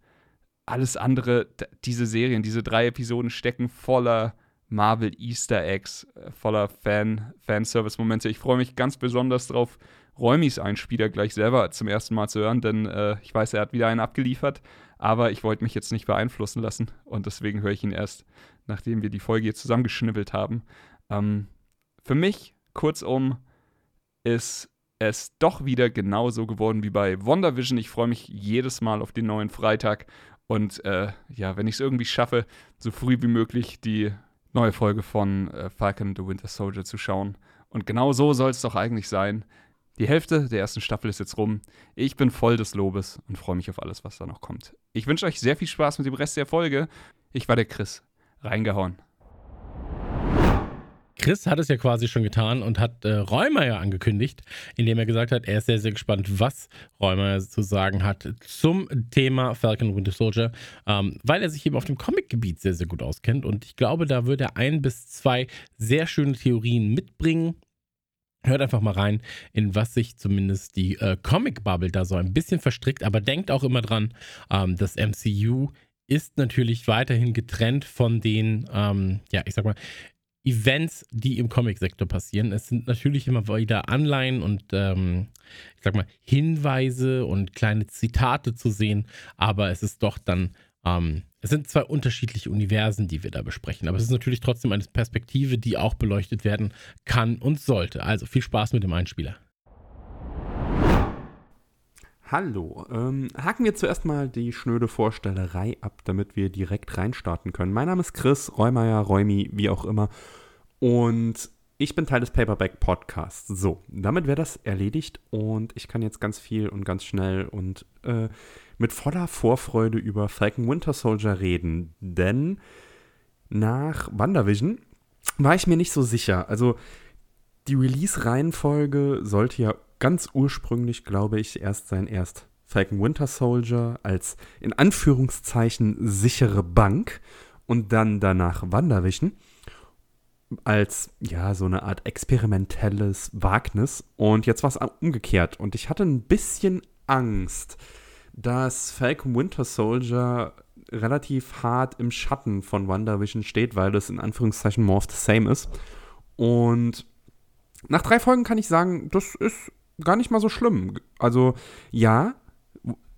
alles andere, diese Serien, diese drei Episoden stecken voller Marvel Easter Eggs, äh, voller Fan, Fanservice-Momente. Ich freue mich ganz besonders drauf, Räumis Einspieler gleich selber zum ersten Mal zu hören, denn äh, ich weiß, er hat wieder einen abgeliefert, aber ich wollte mich jetzt nicht beeinflussen lassen und deswegen höre ich ihn erst, nachdem wir die Folge hier zusammengeschnippelt haben. Ähm, für mich, kurzum, ist es doch wieder genauso geworden wie bei WandaVision. Ich freue mich jedes Mal auf den neuen Freitag. Und äh, ja, wenn ich es irgendwie schaffe, so früh wie möglich die neue Folge von äh, Falcon the Winter Soldier zu schauen. Und genau so soll es doch eigentlich sein. Die Hälfte der ersten Staffel ist jetzt rum. Ich bin voll des Lobes und freue mich auf alles, was da noch kommt. Ich wünsche euch sehr viel Spaß mit dem Rest der Folge. Ich war der Chris. Reingehauen. Chris hat es ja quasi schon getan und hat äh, Räumer angekündigt, indem er gesagt hat, er ist sehr, sehr gespannt, was Räumer zu sagen hat zum Thema Falcon Winter Soldier, ähm, weil er sich eben auf dem Comic-Gebiet sehr, sehr gut auskennt. Und ich glaube, da wird er ein bis zwei sehr schöne Theorien mitbringen. Hört einfach mal rein, in was sich zumindest die äh, Comic-Bubble da so ein bisschen verstrickt. Aber denkt auch immer dran, ähm, das MCU ist natürlich weiterhin getrennt von den, ähm, ja, ich sag mal, Events, die im Comic-Sektor passieren. Es sind natürlich immer wieder Anleihen und ähm, ich sag mal Hinweise und kleine Zitate zu sehen, aber es ist doch dann, ähm, es sind zwei unterschiedliche Universen, die wir da besprechen. Aber es ist natürlich trotzdem eine Perspektive, die auch beleuchtet werden kann und sollte. Also viel Spaß mit dem Einspieler. Hallo, ähm, haken wir zuerst mal die schnöde Vorstellerei ab, damit wir direkt reinstarten können. Mein Name ist Chris, Reumeier, Räumi, wie auch immer. Und ich bin Teil des Paperback Podcasts. So, damit wäre das erledigt und ich kann jetzt ganz viel und ganz schnell und äh, mit voller Vorfreude über Falcon Winter Soldier reden. Denn nach WandaVision war ich mir nicht so sicher. Also die Release-Reihenfolge sollte ja ganz ursprünglich, glaube ich, erst sein erst Falcon Winter Soldier als in Anführungszeichen sichere Bank und dann danach WandaVision als ja so eine Art experimentelles Wagnis. Und jetzt war es umgekehrt. Und ich hatte ein bisschen Angst, dass Falcon Winter Soldier relativ hart im Schatten von WandaVision steht, weil es in Anführungszeichen more of the same ist. Und nach drei Folgen kann ich sagen, das ist gar nicht mal so schlimm. Also ja,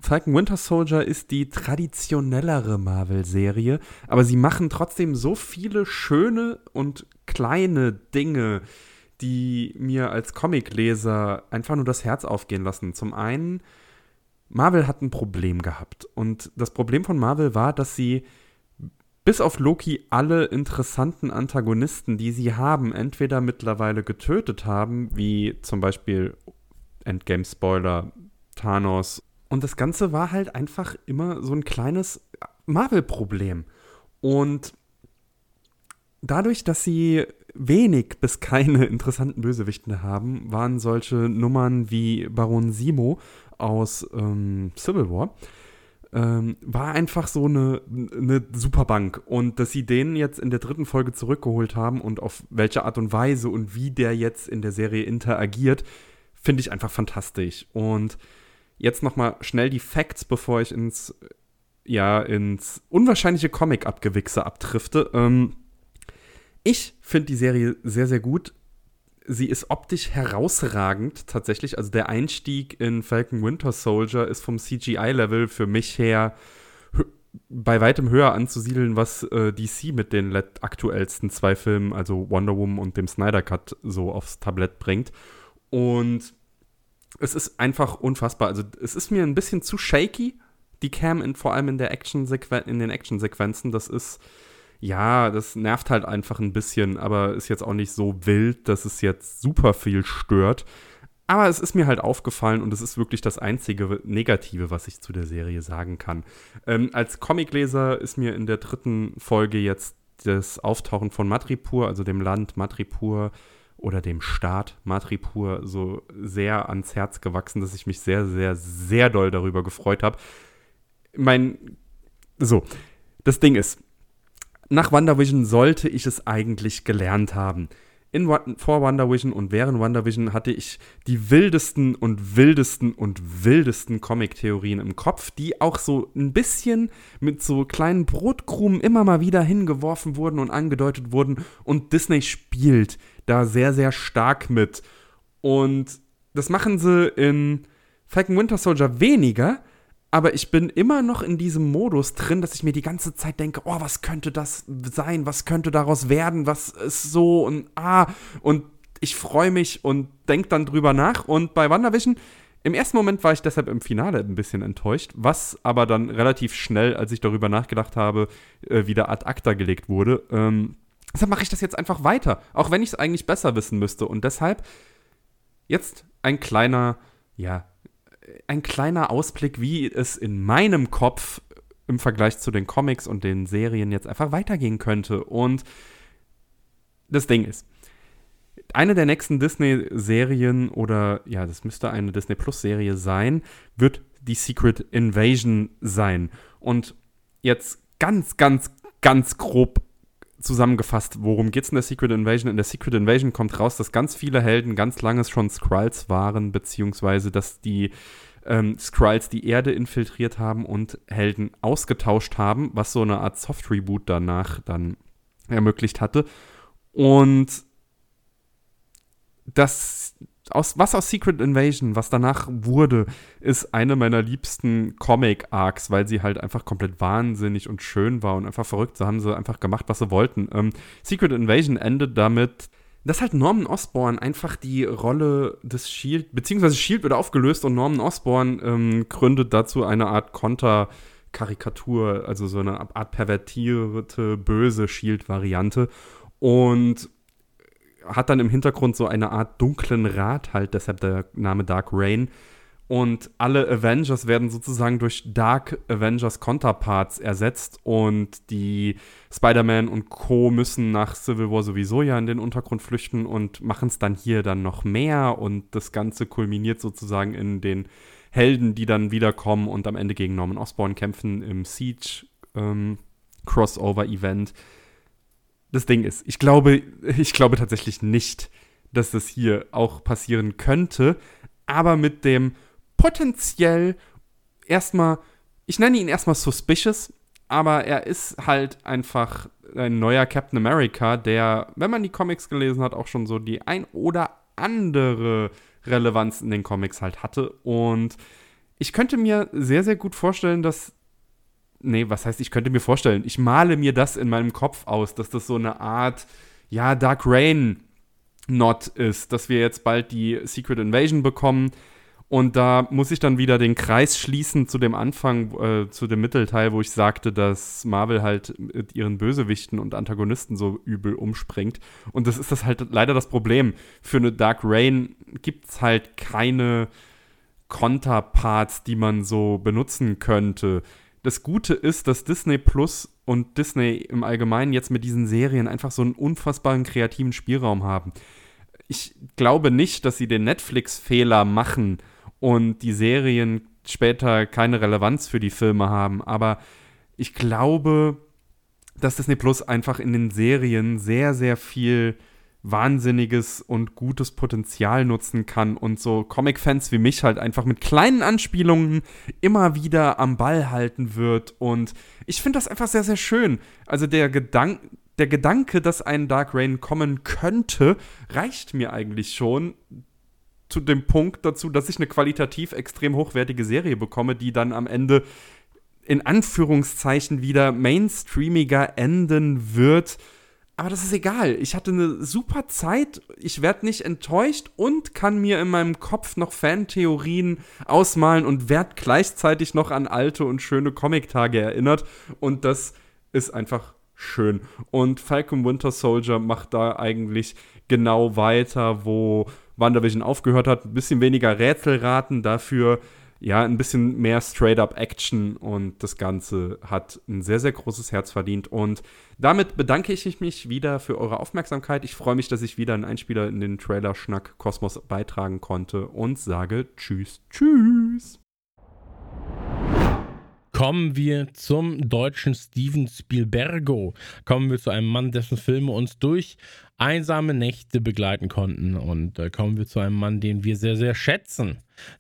Falcon Winter Soldier ist die traditionellere Marvel-Serie, aber sie machen trotzdem so viele schöne und kleine Dinge, die mir als Comicleser einfach nur das Herz aufgehen lassen. Zum einen, Marvel hat ein Problem gehabt. Und das Problem von Marvel war, dass sie bis auf Loki alle interessanten Antagonisten, die sie haben, entweder mittlerweile getötet haben, wie zum Beispiel Endgame-Spoiler, Thanos. Und das Ganze war halt einfach immer so ein kleines Marvel-Problem. Und dadurch, dass sie wenig bis keine interessanten Bösewichten haben, waren solche Nummern wie Baron Simo aus ähm, Civil War ähm, war einfach so eine, eine Superbank. Und dass sie den jetzt in der dritten Folge zurückgeholt haben und auf welche Art und Weise und wie der jetzt in der Serie interagiert, finde ich einfach fantastisch. Und jetzt noch mal schnell die Facts, bevor ich ins ja ins unwahrscheinliche Comic-Abgewichse abdrifte. Ähm, ich finde die Serie sehr, sehr gut. Sie ist optisch herausragend tatsächlich. Also der Einstieg in Falcon Winter Soldier ist vom CGI-Level für mich her bei weitem höher anzusiedeln, was äh, DC mit den aktuellsten zwei Filmen, also Wonder Woman und dem Snyder Cut, so aufs Tablett bringt. Und es ist einfach unfassbar. Also es ist mir ein bisschen zu shaky, die Cam, in, vor allem in, der Action in den Action-Sequenzen. Das ist ja, das nervt halt einfach ein bisschen, aber ist jetzt auch nicht so wild, dass es jetzt super viel stört. Aber es ist mir halt aufgefallen und es ist wirklich das einzige Negative, was ich zu der Serie sagen kann. Ähm, als Comicleser ist mir in der dritten Folge jetzt das Auftauchen von Matripur, also dem Land Matripur oder dem Staat Matripur, so sehr ans Herz gewachsen, dass ich mich sehr, sehr, sehr doll darüber gefreut habe. Mein, so, das Ding ist, nach WandaVision sollte ich es eigentlich gelernt haben. In, vor WandaVision und während WandaVision hatte ich die wildesten und wildesten und wildesten Comic-Theorien im Kopf, die auch so ein bisschen mit so kleinen Brotkrumen immer mal wieder hingeworfen wurden und angedeutet wurden. Und Disney spielt da sehr, sehr stark mit. Und das machen sie in Falcon Winter Soldier weniger, aber ich bin immer noch in diesem Modus drin, dass ich mir die ganze Zeit denke, oh, was könnte das sein? Was könnte daraus werden? Was ist so und ah und ich freue mich und denke dann drüber nach und bei WandaVision im ersten Moment war ich deshalb im Finale ein bisschen enttäuscht, was aber dann relativ schnell, als ich darüber nachgedacht habe, äh, wieder ad acta gelegt wurde. Ähm, deshalb mache ich das jetzt einfach weiter, auch wenn ich es eigentlich besser wissen müsste. Und deshalb jetzt ein kleiner, ja, ein kleiner Ausblick, wie es in meinem Kopf im Vergleich zu den Comics und den Serien jetzt einfach weitergehen könnte. Und das Ding ist, eine der nächsten Disney-Serien oder ja, das müsste eine Disney Plus-Serie sein, wird die Secret Invasion sein. Und jetzt ganz, ganz, ganz grob zusammengefasst, worum geht es in der Secret Invasion? In der Secret Invasion kommt raus, dass ganz viele Helden ganz lange schon Skrulls waren, beziehungsweise dass die ähm, Skrulls die Erde infiltriert haben und Helden ausgetauscht haben, was so eine Art Soft-Reboot danach dann ermöglicht hatte. Und das aus, was aus Secret Invasion, was danach wurde, ist eine meiner liebsten Comic-Arcs, weil sie halt einfach komplett wahnsinnig und schön war und einfach verrückt. So haben sie einfach gemacht, was sie wollten. Ähm, Secret Invasion endet damit, dass halt Norman Osborn einfach die Rolle des Shield, beziehungsweise Shield wird aufgelöst und Norman Osborn ähm, gründet dazu eine Art Konter- Karikatur, also so eine Art pervertierte, böse Shield-Variante. Und hat dann im Hintergrund so eine Art dunklen Rat, halt deshalb der Name Dark Rain. Und alle Avengers werden sozusagen durch Dark Avengers Counterparts ersetzt und die Spider-Man und Co. müssen nach Civil War sowieso ja in den Untergrund flüchten und machen es dann hier dann noch mehr und das Ganze kulminiert sozusagen in den Helden, die dann wiederkommen und am Ende gegen Norman Osborn kämpfen im Siege ähm, Crossover Event das Ding ist, ich glaube, ich glaube tatsächlich nicht, dass das hier auch passieren könnte, aber mit dem potenziell erstmal, ich nenne ihn erstmal suspicious, aber er ist halt einfach ein neuer Captain America, der, wenn man die Comics gelesen hat, auch schon so die ein oder andere Relevanz in den Comics halt hatte. Und ich könnte mir sehr, sehr gut vorstellen, dass. Nee, was heißt, ich könnte mir vorstellen? Ich male mir das in meinem Kopf aus, dass das so eine Art, ja, Dark Rain Not ist, dass wir jetzt bald die Secret Invasion bekommen. Und da muss ich dann wieder den Kreis schließen zu dem Anfang, äh, zu dem Mittelteil, wo ich sagte, dass Marvel halt mit ihren Bösewichten und Antagonisten so übel umspringt. Und das ist das halt leider das Problem. Für eine Dark Rain gibt es halt keine Konterparts, die man so benutzen könnte. Das Gute ist, dass Disney Plus und Disney im Allgemeinen jetzt mit diesen Serien einfach so einen unfassbaren kreativen Spielraum haben. Ich glaube nicht, dass sie den Netflix-Fehler machen und die Serien später keine Relevanz für die Filme haben. Aber ich glaube, dass Disney Plus einfach in den Serien sehr, sehr viel wahnsinniges und gutes Potenzial nutzen kann und so Comic-Fans wie mich halt einfach mit kleinen Anspielungen immer wieder am Ball halten wird. Und ich finde das einfach sehr, sehr schön. Also der Gedanke, der Gedanke, dass ein Dark Rain kommen könnte, reicht mir eigentlich schon zu dem Punkt dazu, dass ich eine qualitativ extrem hochwertige Serie bekomme, die dann am Ende in Anführungszeichen wieder mainstreamiger enden wird. Aber das ist egal. Ich hatte eine super Zeit. Ich werde nicht enttäuscht und kann mir in meinem Kopf noch Fantheorien ausmalen und werde gleichzeitig noch an alte und schöne Comic-Tage erinnert. Und das ist einfach schön. Und Falcon Winter Soldier macht da eigentlich genau weiter, wo WandaVision aufgehört hat. Ein bisschen weniger Rätselraten, dafür ja ein bisschen mehr straight-up Action und das Ganze hat ein sehr, sehr großes Herz verdient. Und damit bedanke ich mich wieder für eure Aufmerksamkeit. Ich freue mich, dass ich wieder einen Einspieler in den Trailer-Schnack Kosmos beitragen konnte und sage Tschüss, Tschüss. Kommen wir zum deutschen Steven Spielbergo. Kommen wir zu einem Mann, dessen Filme uns durch einsame Nächte begleiten konnten. Und äh, kommen wir zu einem Mann, den wir sehr, sehr schätzen.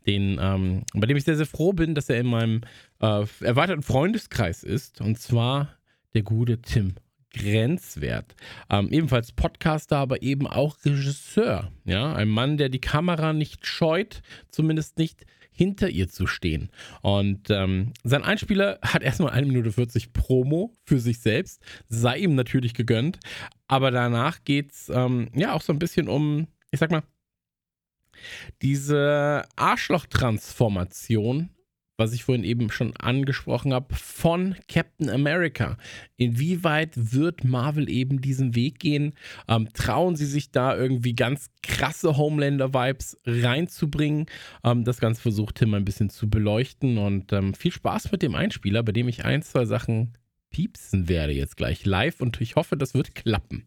Den, ähm, bei dem ich sehr, sehr froh bin, dass er in meinem äh, erweiterten Freundeskreis ist. Und zwar der gute Tim grenzwert. Ähm, ebenfalls Podcaster, aber eben auch Regisseur. Ja, ein Mann, der die Kamera nicht scheut, zumindest nicht hinter ihr zu stehen. Und ähm, sein Einspieler hat erstmal eine Minute 40 Promo für sich selbst, sei ihm natürlich gegönnt. Aber danach geht es ähm, ja auch so ein bisschen um, ich sag mal, diese Arschloch-Transformation was ich vorhin eben schon angesprochen habe, von Captain America. Inwieweit wird Marvel eben diesen Weg gehen? Ähm, trauen sie sich da irgendwie ganz krasse Homelander-Vibes reinzubringen? Ähm, das Ganze versucht Tim ein bisschen zu beleuchten und ähm, viel Spaß mit dem Einspieler, bei dem ich ein, zwei Sachen piepsen werde jetzt gleich live und ich hoffe, das wird klappen.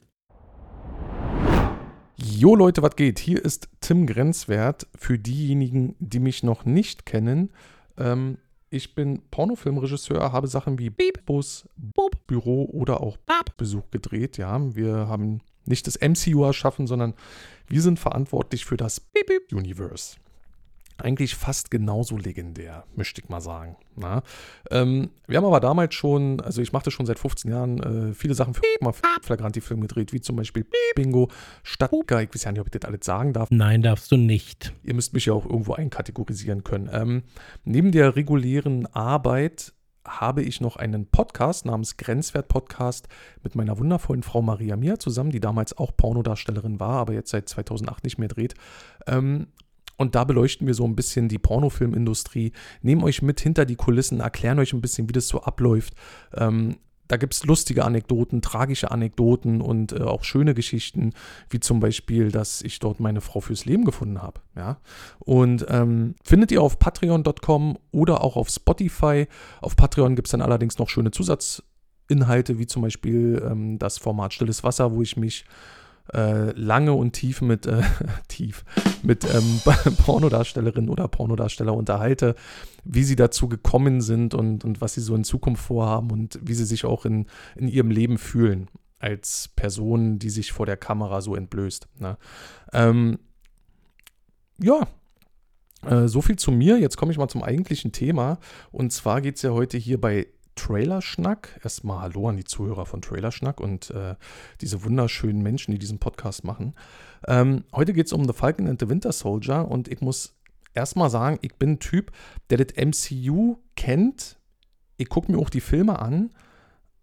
Jo Leute, was geht? Hier ist Tim Grenzwert. Für diejenigen, die mich noch nicht kennen, ähm, ich bin Pornofilmregisseur, habe Sachen wie Beep, Bus, Bob, Büro oder auch Bab. Besuch gedreht. Ja, wir haben nicht das MCU erschaffen, sondern wir sind verantwortlich für das Beep, Beep Universe eigentlich fast genauso legendär, möchte ich mal sagen. Ähm, wir haben aber damals schon, also ich machte schon seit 15 Jahren äh, viele Sachen für mal Flagranti-Film gedreht, wie zum Beispiel Bingo, Stadtguide. Ich weiß ja nicht, ob ich das alles sagen darf. Nein, darfst du nicht. Ihr müsst mich ja auch irgendwo einkategorisieren können. Ähm, neben der regulären Arbeit habe ich noch einen Podcast namens Grenzwert Podcast mit meiner wundervollen Frau Maria Mia zusammen, die damals auch Pornodarstellerin war, aber jetzt seit 2008 nicht mehr dreht. Ähm, und da beleuchten wir so ein bisschen die Pornofilmindustrie, nehmen euch mit hinter die Kulissen, erklären euch ein bisschen, wie das so abläuft. Ähm, da gibt es lustige Anekdoten, tragische Anekdoten und äh, auch schöne Geschichten, wie zum Beispiel, dass ich dort meine Frau fürs Leben gefunden habe. Ja? Und ähm, findet ihr auf patreon.com oder auch auf Spotify. Auf Patreon gibt es dann allerdings noch schöne Zusatzinhalte, wie zum Beispiel ähm, das Format Stilles Wasser, wo ich mich äh, lange und tief mit äh, tief mit ähm, Pornodarstellerinnen oder Pornodarsteller unterhalte, wie sie dazu gekommen sind und, und was sie so in Zukunft vorhaben und wie sie sich auch in, in ihrem Leben fühlen als Person, die sich vor der Kamera so entblößt. Ne? Ähm, ja, äh, so viel zu mir. Jetzt komme ich mal zum eigentlichen Thema. Und zwar geht es ja heute hier bei Trailerschnack. Erstmal Hallo an die Zuhörer von Trailerschnack und äh, diese wunderschönen Menschen, die diesen Podcast machen. Ähm, heute geht es um The Falcon and the Winter Soldier und ich muss erstmal sagen, ich bin ein Typ, der das MCU kennt. Ich gucke mir auch die Filme an,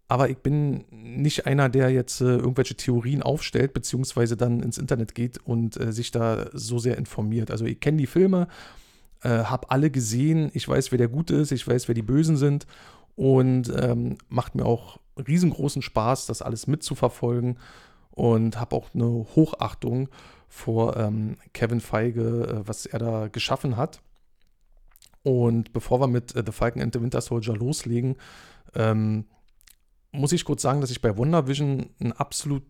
aber ich bin nicht einer, der jetzt äh, irgendwelche Theorien aufstellt, beziehungsweise dann ins Internet geht und äh, sich da so sehr informiert. Also ich kenne die Filme, äh, habe alle gesehen, ich weiß, wer der Gute ist, ich weiß, wer die Bösen sind und ähm, macht mir auch riesengroßen Spaß, das alles mitzuverfolgen und habe auch eine Hochachtung vor ähm, Kevin Feige, äh, was er da geschaffen hat. Und bevor wir mit äh, The Falcon and the Winter Soldier loslegen, ähm, muss ich kurz sagen, dass ich bei WandaVision ein absolut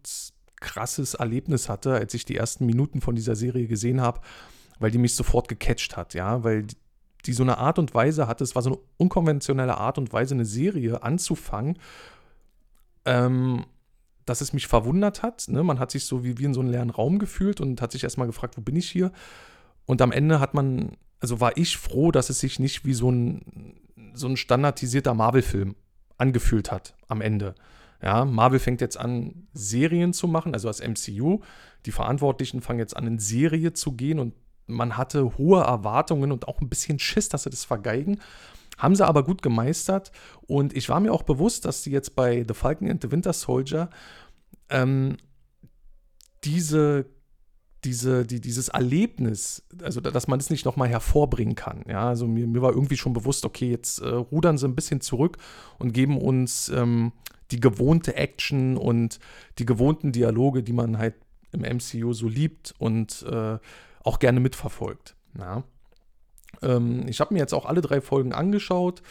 krasses Erlebnis hatte, als ich die ersten Minuten von dieser Serie gesehen habe, weil die mich sofort gecatcht hat, ja, weil die, so eine Art und Weise hatte, es war so eine unkonventionelle Art und Weise, eine Serie anzufangen, ähm, dass es mich verwundert hat. Ne? Man hat sich so wie, wie in so einem leeren Raum gefühlt und hat sich erstmal gefragt, wo bin ich hier? Und am Ende hat man, also war ich froh, dass es sich nicht wie so ein, so ein standardisierter Marvel-Film angefühlt hat am Ende. Ja, Marvel fängt jetzt an, Serien zu machen, also das MCU. Die Verantwortlichen fangen jetzt an, in Serie zu gehen und man hatte hohe Erwartungen und auch ein bisschen Schiss, dass sie das vergeigen. Haben sie aber gut gemeistert. Und ich war mir auch bewusst, dass sie jetzt bei The Falcon and the Winter Soldier ähm, diese, diese, die, dieses Erlebnis, also dass man es nicht nochmal hervorbringen kann. Ja, also mir, mir war irgendwie schon bewusst, okay, jetzt äh, rudern sie ein bisschen zurück und geben uns ähm, die gewohnte Action und die gewohnten Dialoge, die man halt im MCU so liebt und äh, auch gerne mitverfolgt. Ja. Ähm, ich habe mir jetzt auch alle drei Folgen angeschaut.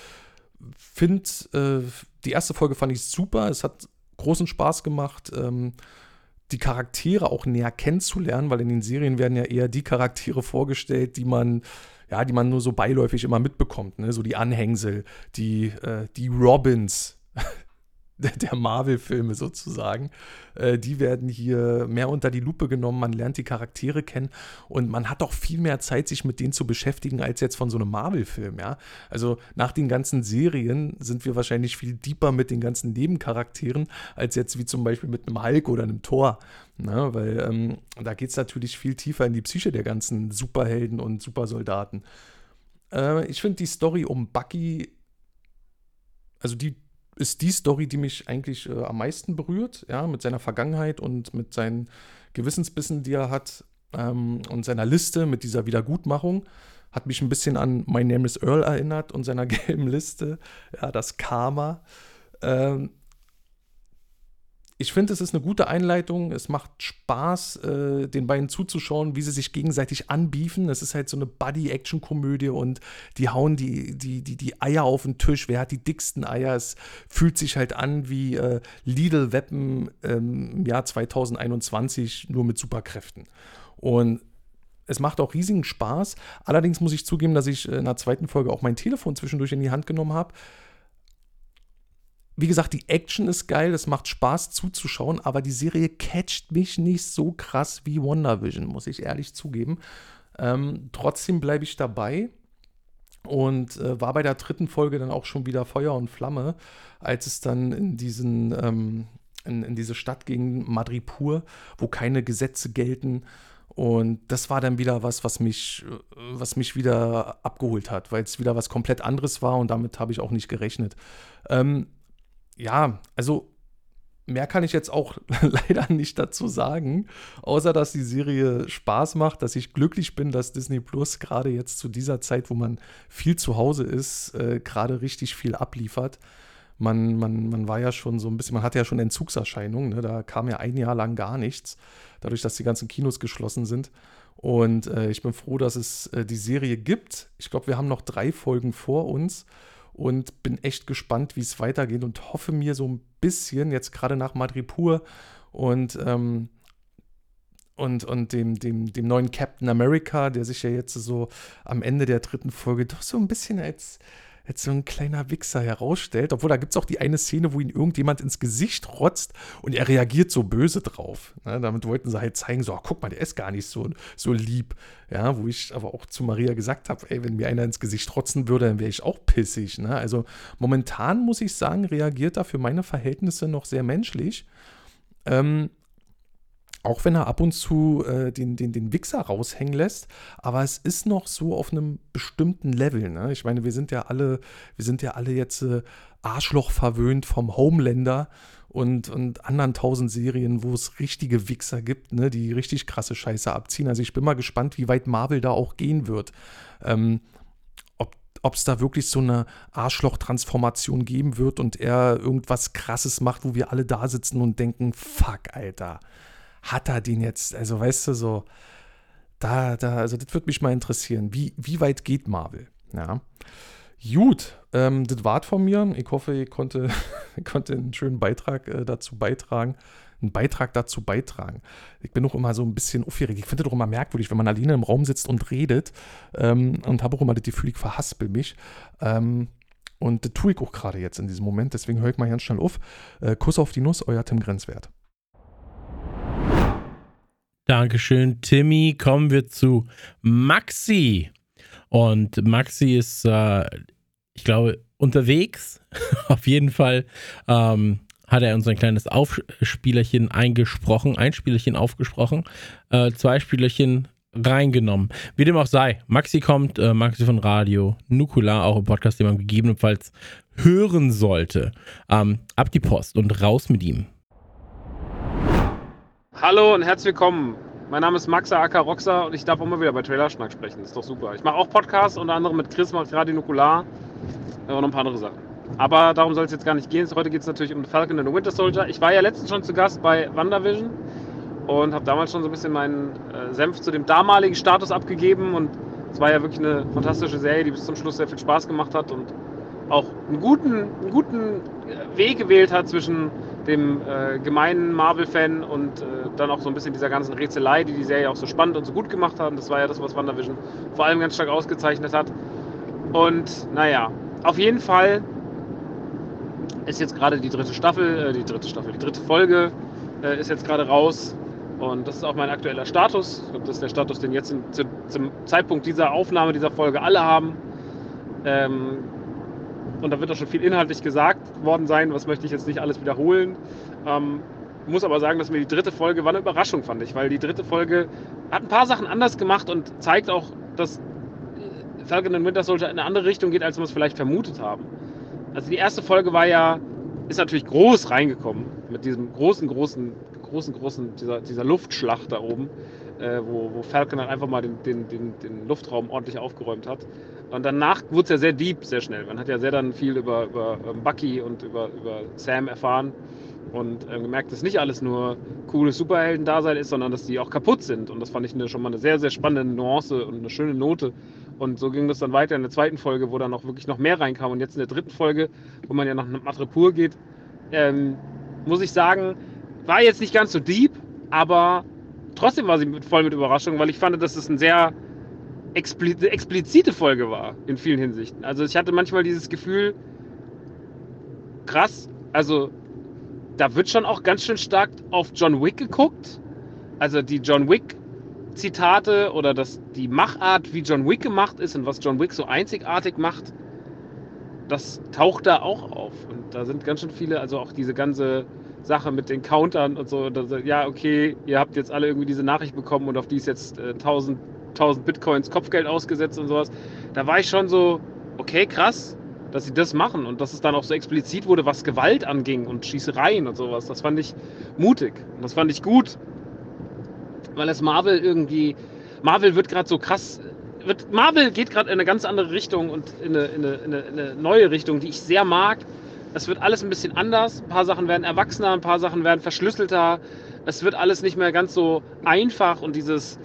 Finde, äh, die erste Folge fand ich super. Es hat großen Spaß gemacht, ähm, die Charaktere auch näher kennenzulernen, weil in den Serien werden ja eher die Charaktere vorgestellt, die man ja, die man nur so beiläufig immer mitbekommt, ne? so die Anhängsel, die, äh, die Robins, der Marvel-Filme sozusagen. Äh, die werden hier mehr unter die Lupe genommen. Man lernt die Charaktere kennen und man hat auch viel mehr Zeit, sich mit denen zu beschäftigen, als jetzt von so einem Marvel-Film. Ja? Also nach den ganzen Serien sind wir wahrscheinlich viel deeper mit den ganzen Nebencharakteren, als jetzt wie zum Beispiel mit einem Hulk oder einem Thor. Ne? Weil ähm, da geht es natürlich viel tiefer in die Psyche der ganzen Superhelden und Supersoldaten. Äh, ich finde die Story um Bucky, also die ist die Story, die mich eigentlich äh, am meisten berührt, ja, mit seiner Vergangenheit und mit seinen Gewissensbissen, die er hat ähm, und seiner Liste mit dieser Wiedergutmachung. Hat mich ein bisschen an My Name is Earl erinnert und seiner gelben Liste, ja, das Karma. Ähm, ich finde, es ist eine gute Einleitung. Es macht Spaß, äh, den beiden zuzuschauen, wie sie sich gegenseitig anbiefen. Es ist halt so eine Buddy-Action-Komödie und die hauen die, die, die, die Eier auf den Tisch. Wer hat die dicksten Eier? Es fühlt sich halt an wie äh, Lidl Weppen ähm, im Jahr 2021, nur mit Superkräften. Und es macht auch riesigen Spaß. Allerdings muss ich zugeben, dass ich in der zweiten Folge auch mein Telefon zwischendurch in die Hand genommen habe wie gesagt, die Action ist geil, es macht Spaß zuzuschauen, aber die Serie catcht mich nicht so krass wie WandaVision, muss ich ehrlich zugeben. Ähm, trotzdem bleibe ich dabei und äh, war bei der dritten Folge dann auch schon wieder Feuer und Flamme, als es dann in diesen ähm, in, in, diese Stadt ging, Madripur, wo keine Gesetze gelten. Und das war dann wieder was, was mich, was mich wieder abgeholt hat, weil es wieder was komplett anderes war und damit habe ich auch nicht gerechnet. Ähm, ja, also mehr kann ich jetzt auch leider nicht dazu sagen, außer dass die Serie Spaß macht, dass ich glücklich bin, dass Disney Plus gerade jetzt zu dieser Zeit, wo man viel zu Hause ist, äh, gerade richtig viel abliefert. Man, man, man war ja schon so ein bisschen, man hatte ja schon Entzugserscheinungen, ne? da kam ja ein Jahr lang gar nichts, dadurch, dass die ganzen Kinos geschlossen sind. Und äh, ich bin froh, dass es äh, die Serie gibt. Ich glaube, wir haben noch drei Folgen vor uns und bin echt gespannt, wie es weitergeht und hoffe mir so ein bisschen, jetzt gerade nach Madripur und, ähm, und, und dem, dem, dem neuen Captain America, der sich ja jetzt so am Ende der dritten Folge doch so ein bisschen als als so ein kleiner Wichser herausstellt. Obwohl, da gibt es auch die eine Szene, wo ihn irgendjemand ins Gesicht rotzt und er reagiert so böse drauf. Ne? Damit wollten sie halt zeigen, so, ach, guck mal, der ist gar nicht so, so lieb. Ja, wo ich aber auch zu Maria gesagt habe, ey, wenn mir einer ins Gesicht rotzen würde, dann wäre ich auch pissig. Ne? Also momentan muss ich sagen, reagiert er für meine Verhältnisse noch sehr menschlich. Ähm, auch wenn er ab und zu äh, den, den, den Wichser raushängen lässt, aber es ist noch so auf einem bestimmten Level. Ne? Ich meine, wir sind ja alle, wir sind ja alle jetzt äh, Arschloch verwöhnt vom Homelander und, und anderen tausend Serien, wo es richtige Wichser gibt, ne, die richtig krasse Scheiße abziehen. Also ich bin mal gespannt, wie weit Marvel da auch gehen wird. Ähm, ob es da wirklich so eine Arschloch-Transformation geben wird und er irgendwas Krasses macht, wo wir alle da sitzen und denken, fuck, Alter hat er den jetzt? Also, weißt du, so, da, da, also das würde mich mal interessieren. Wie, wie weit geht Marvel? Ja. Gut, ähm, das war's von mir. Ich hoffe, ich konnte, konnte einen schönen Beitrag äh, dazu beitragen. Einen Beitrag dazu beitragen. Ich bin auch immer so ein bisschen aufgeregt. Ich finde doch immer merkwürdig, wenn man alleine im Raum sitzt und redet. Ähm, und habe auch immer das Gefühl, ich verhaspel mich. Ähm, und das tue ich auch gerade jetzt in diesem Moment. Deswegen höre ich mal ganz schnell auf. Äh, Kuss auf die Nuss, euer Tim Grenzwert. Dankeschön, Timmy. Kommen wir zu Maxi. Und Maxi ist, äh, ich glaube, unterwegs. Auf jeden Fall ähm, hat er uns ein kleines Aufspielerchen eingesprochen, ein Spielerchen aufgesprochen, äh, zwei Spielerchen reingenommen. Wie dem auch sei, Maxi kommt, äh, Maxi von Radio, Nukula, auch im Podcast, den man gegebenenfalls hören sollte. Ähm, ab die Post und raus mit ihm. Hallo und herzlich willkommen. Mein Name ist Maxa Aka Roxa und ich darf immer wieder bei Trailerschnack sprechen. Das ist doch super. Ich mache auch Podcasts, unter anderem mit Chris, mache Radio Nukular und ein paar andere Sachen. Aber darum soll es jetzt gar nicht gehen. Heute geht es natürlich um Falcon and the Winter Soldier. Ich war ja letztens schon zu Gast bei WandaVision und habe damals schon so ein bisschen meinen äh, Senf zu dem damaligen Status abgegeben. Und es war ja wirklich eine fantastische Serie, die bis zum Schluss sehr viel Spaß gemacht hat und auch einen guten, einen guten Weg gewählt hat zwischen dem äh, gemeinen Marvel-Fan und äh, dann auch so ein bisschen dieser ganzen Rätselei, die die Serie auch so spannend und so gut gemacht hat. Und das war ja das, was WandaVision vor allem ganz stark ausgezeichnet hat. Und naja, auf jeden Fall ist jetzt gerade die dritte Staffel, äh, die dritte Staffel, die dritte Folge äh, ist jetzt gerade raus. Und das ist auch mein aktueller Status. Ich glaube, das ist der Status, den jetzt in, zu, zum Zeitpunkt dieser Aufnahme dieser Folge alle haben. Ähm, und da wird auch schon viel inhaltlich gesagt worden sein, was möchte ich jetzt nicht alles wiederholen. Ähm, muss aber sagen, dass mir die dritte Folge war eine Überraschung, fand ich, weil die dritte Folge hat ein paar Sachen anders gemacht und zeigt auch, dass Falcon and Winter Soldier in eine andere Richtung geht, als wir es vielleicht vermutet haben. Also die erste Folge war ja, ist natürlich groß reingekommen mit diesem großen, großen, großen, großen, dieser, dieser Luftschlacht da oben, äh, wo, wo Falcon dann einfach mal den, den, den, den Luftraum ordentlich aufgeräumt hat. Und danach wurde es ja sehr deep, sehr schnell. Man hat ja sehr dann viel über, über ähm, Bucky und über, über Sam erfahren und äh, gemerkt, dass nicht alles nur cooles Superhelden-Dasein ist, sondern dass die auch kaputt sind. Und das fand ich eine, schon mal eine sehr, sehr spannende Nuance und eine schöne Note. Und so ging das dann weiter in der zweiten Folge, wo dann auch wirklich noch mehr reinkam. Und jetzt in der dritten Folge, wo man ja nach Matrepur geht, ähm, muss ich sagen, war jetzt nicht ganz so deep, aber trotzdem war sie voll mit Überraschung, weil ich fand, dass es ein sehr explizite Folge war in vielen Hinsichten. Also ich hatte manchmal dieses Gefühl, krass, also da wird schon auch ganz schön stark auf John Wick geguckt. Also die John Wick Zitate oder das, die Machart, wie John Wick gemacht ist und was John Wick so einzigartig macht, das taucht da auch auf. Und da sind ganz schön viele, also auch diese ganze Sache mit den Countern und so. ja, okay, ihr habt jetzt alle irgendwie diese Nachricht bekommen und auf die ist jetzt äh, 1000 1000 Bitcoins Kopfgeld ausgesetzt und sowas. Da war ich schon so, okay, krass, dass sie das machen und dass es dann auch so explizit wurde, was Gewalt anging und Schießereien und sowas. Das fand ich mutig und das fand ich gut, weil es Marvel irgendwie, Marvel wird gerade so krass, wird, Marvel geht gerade in eine ganz andere Richtung und in eine, in, eine, in eine neue Richtung, die ich sehr mag. Es wird alles ein bisschen anders. Ein paar Sachen werden erwachsener, ein paar Sachen werden verschlüsselter. Es wird alles nicht mehr ganz so einfach und dieses,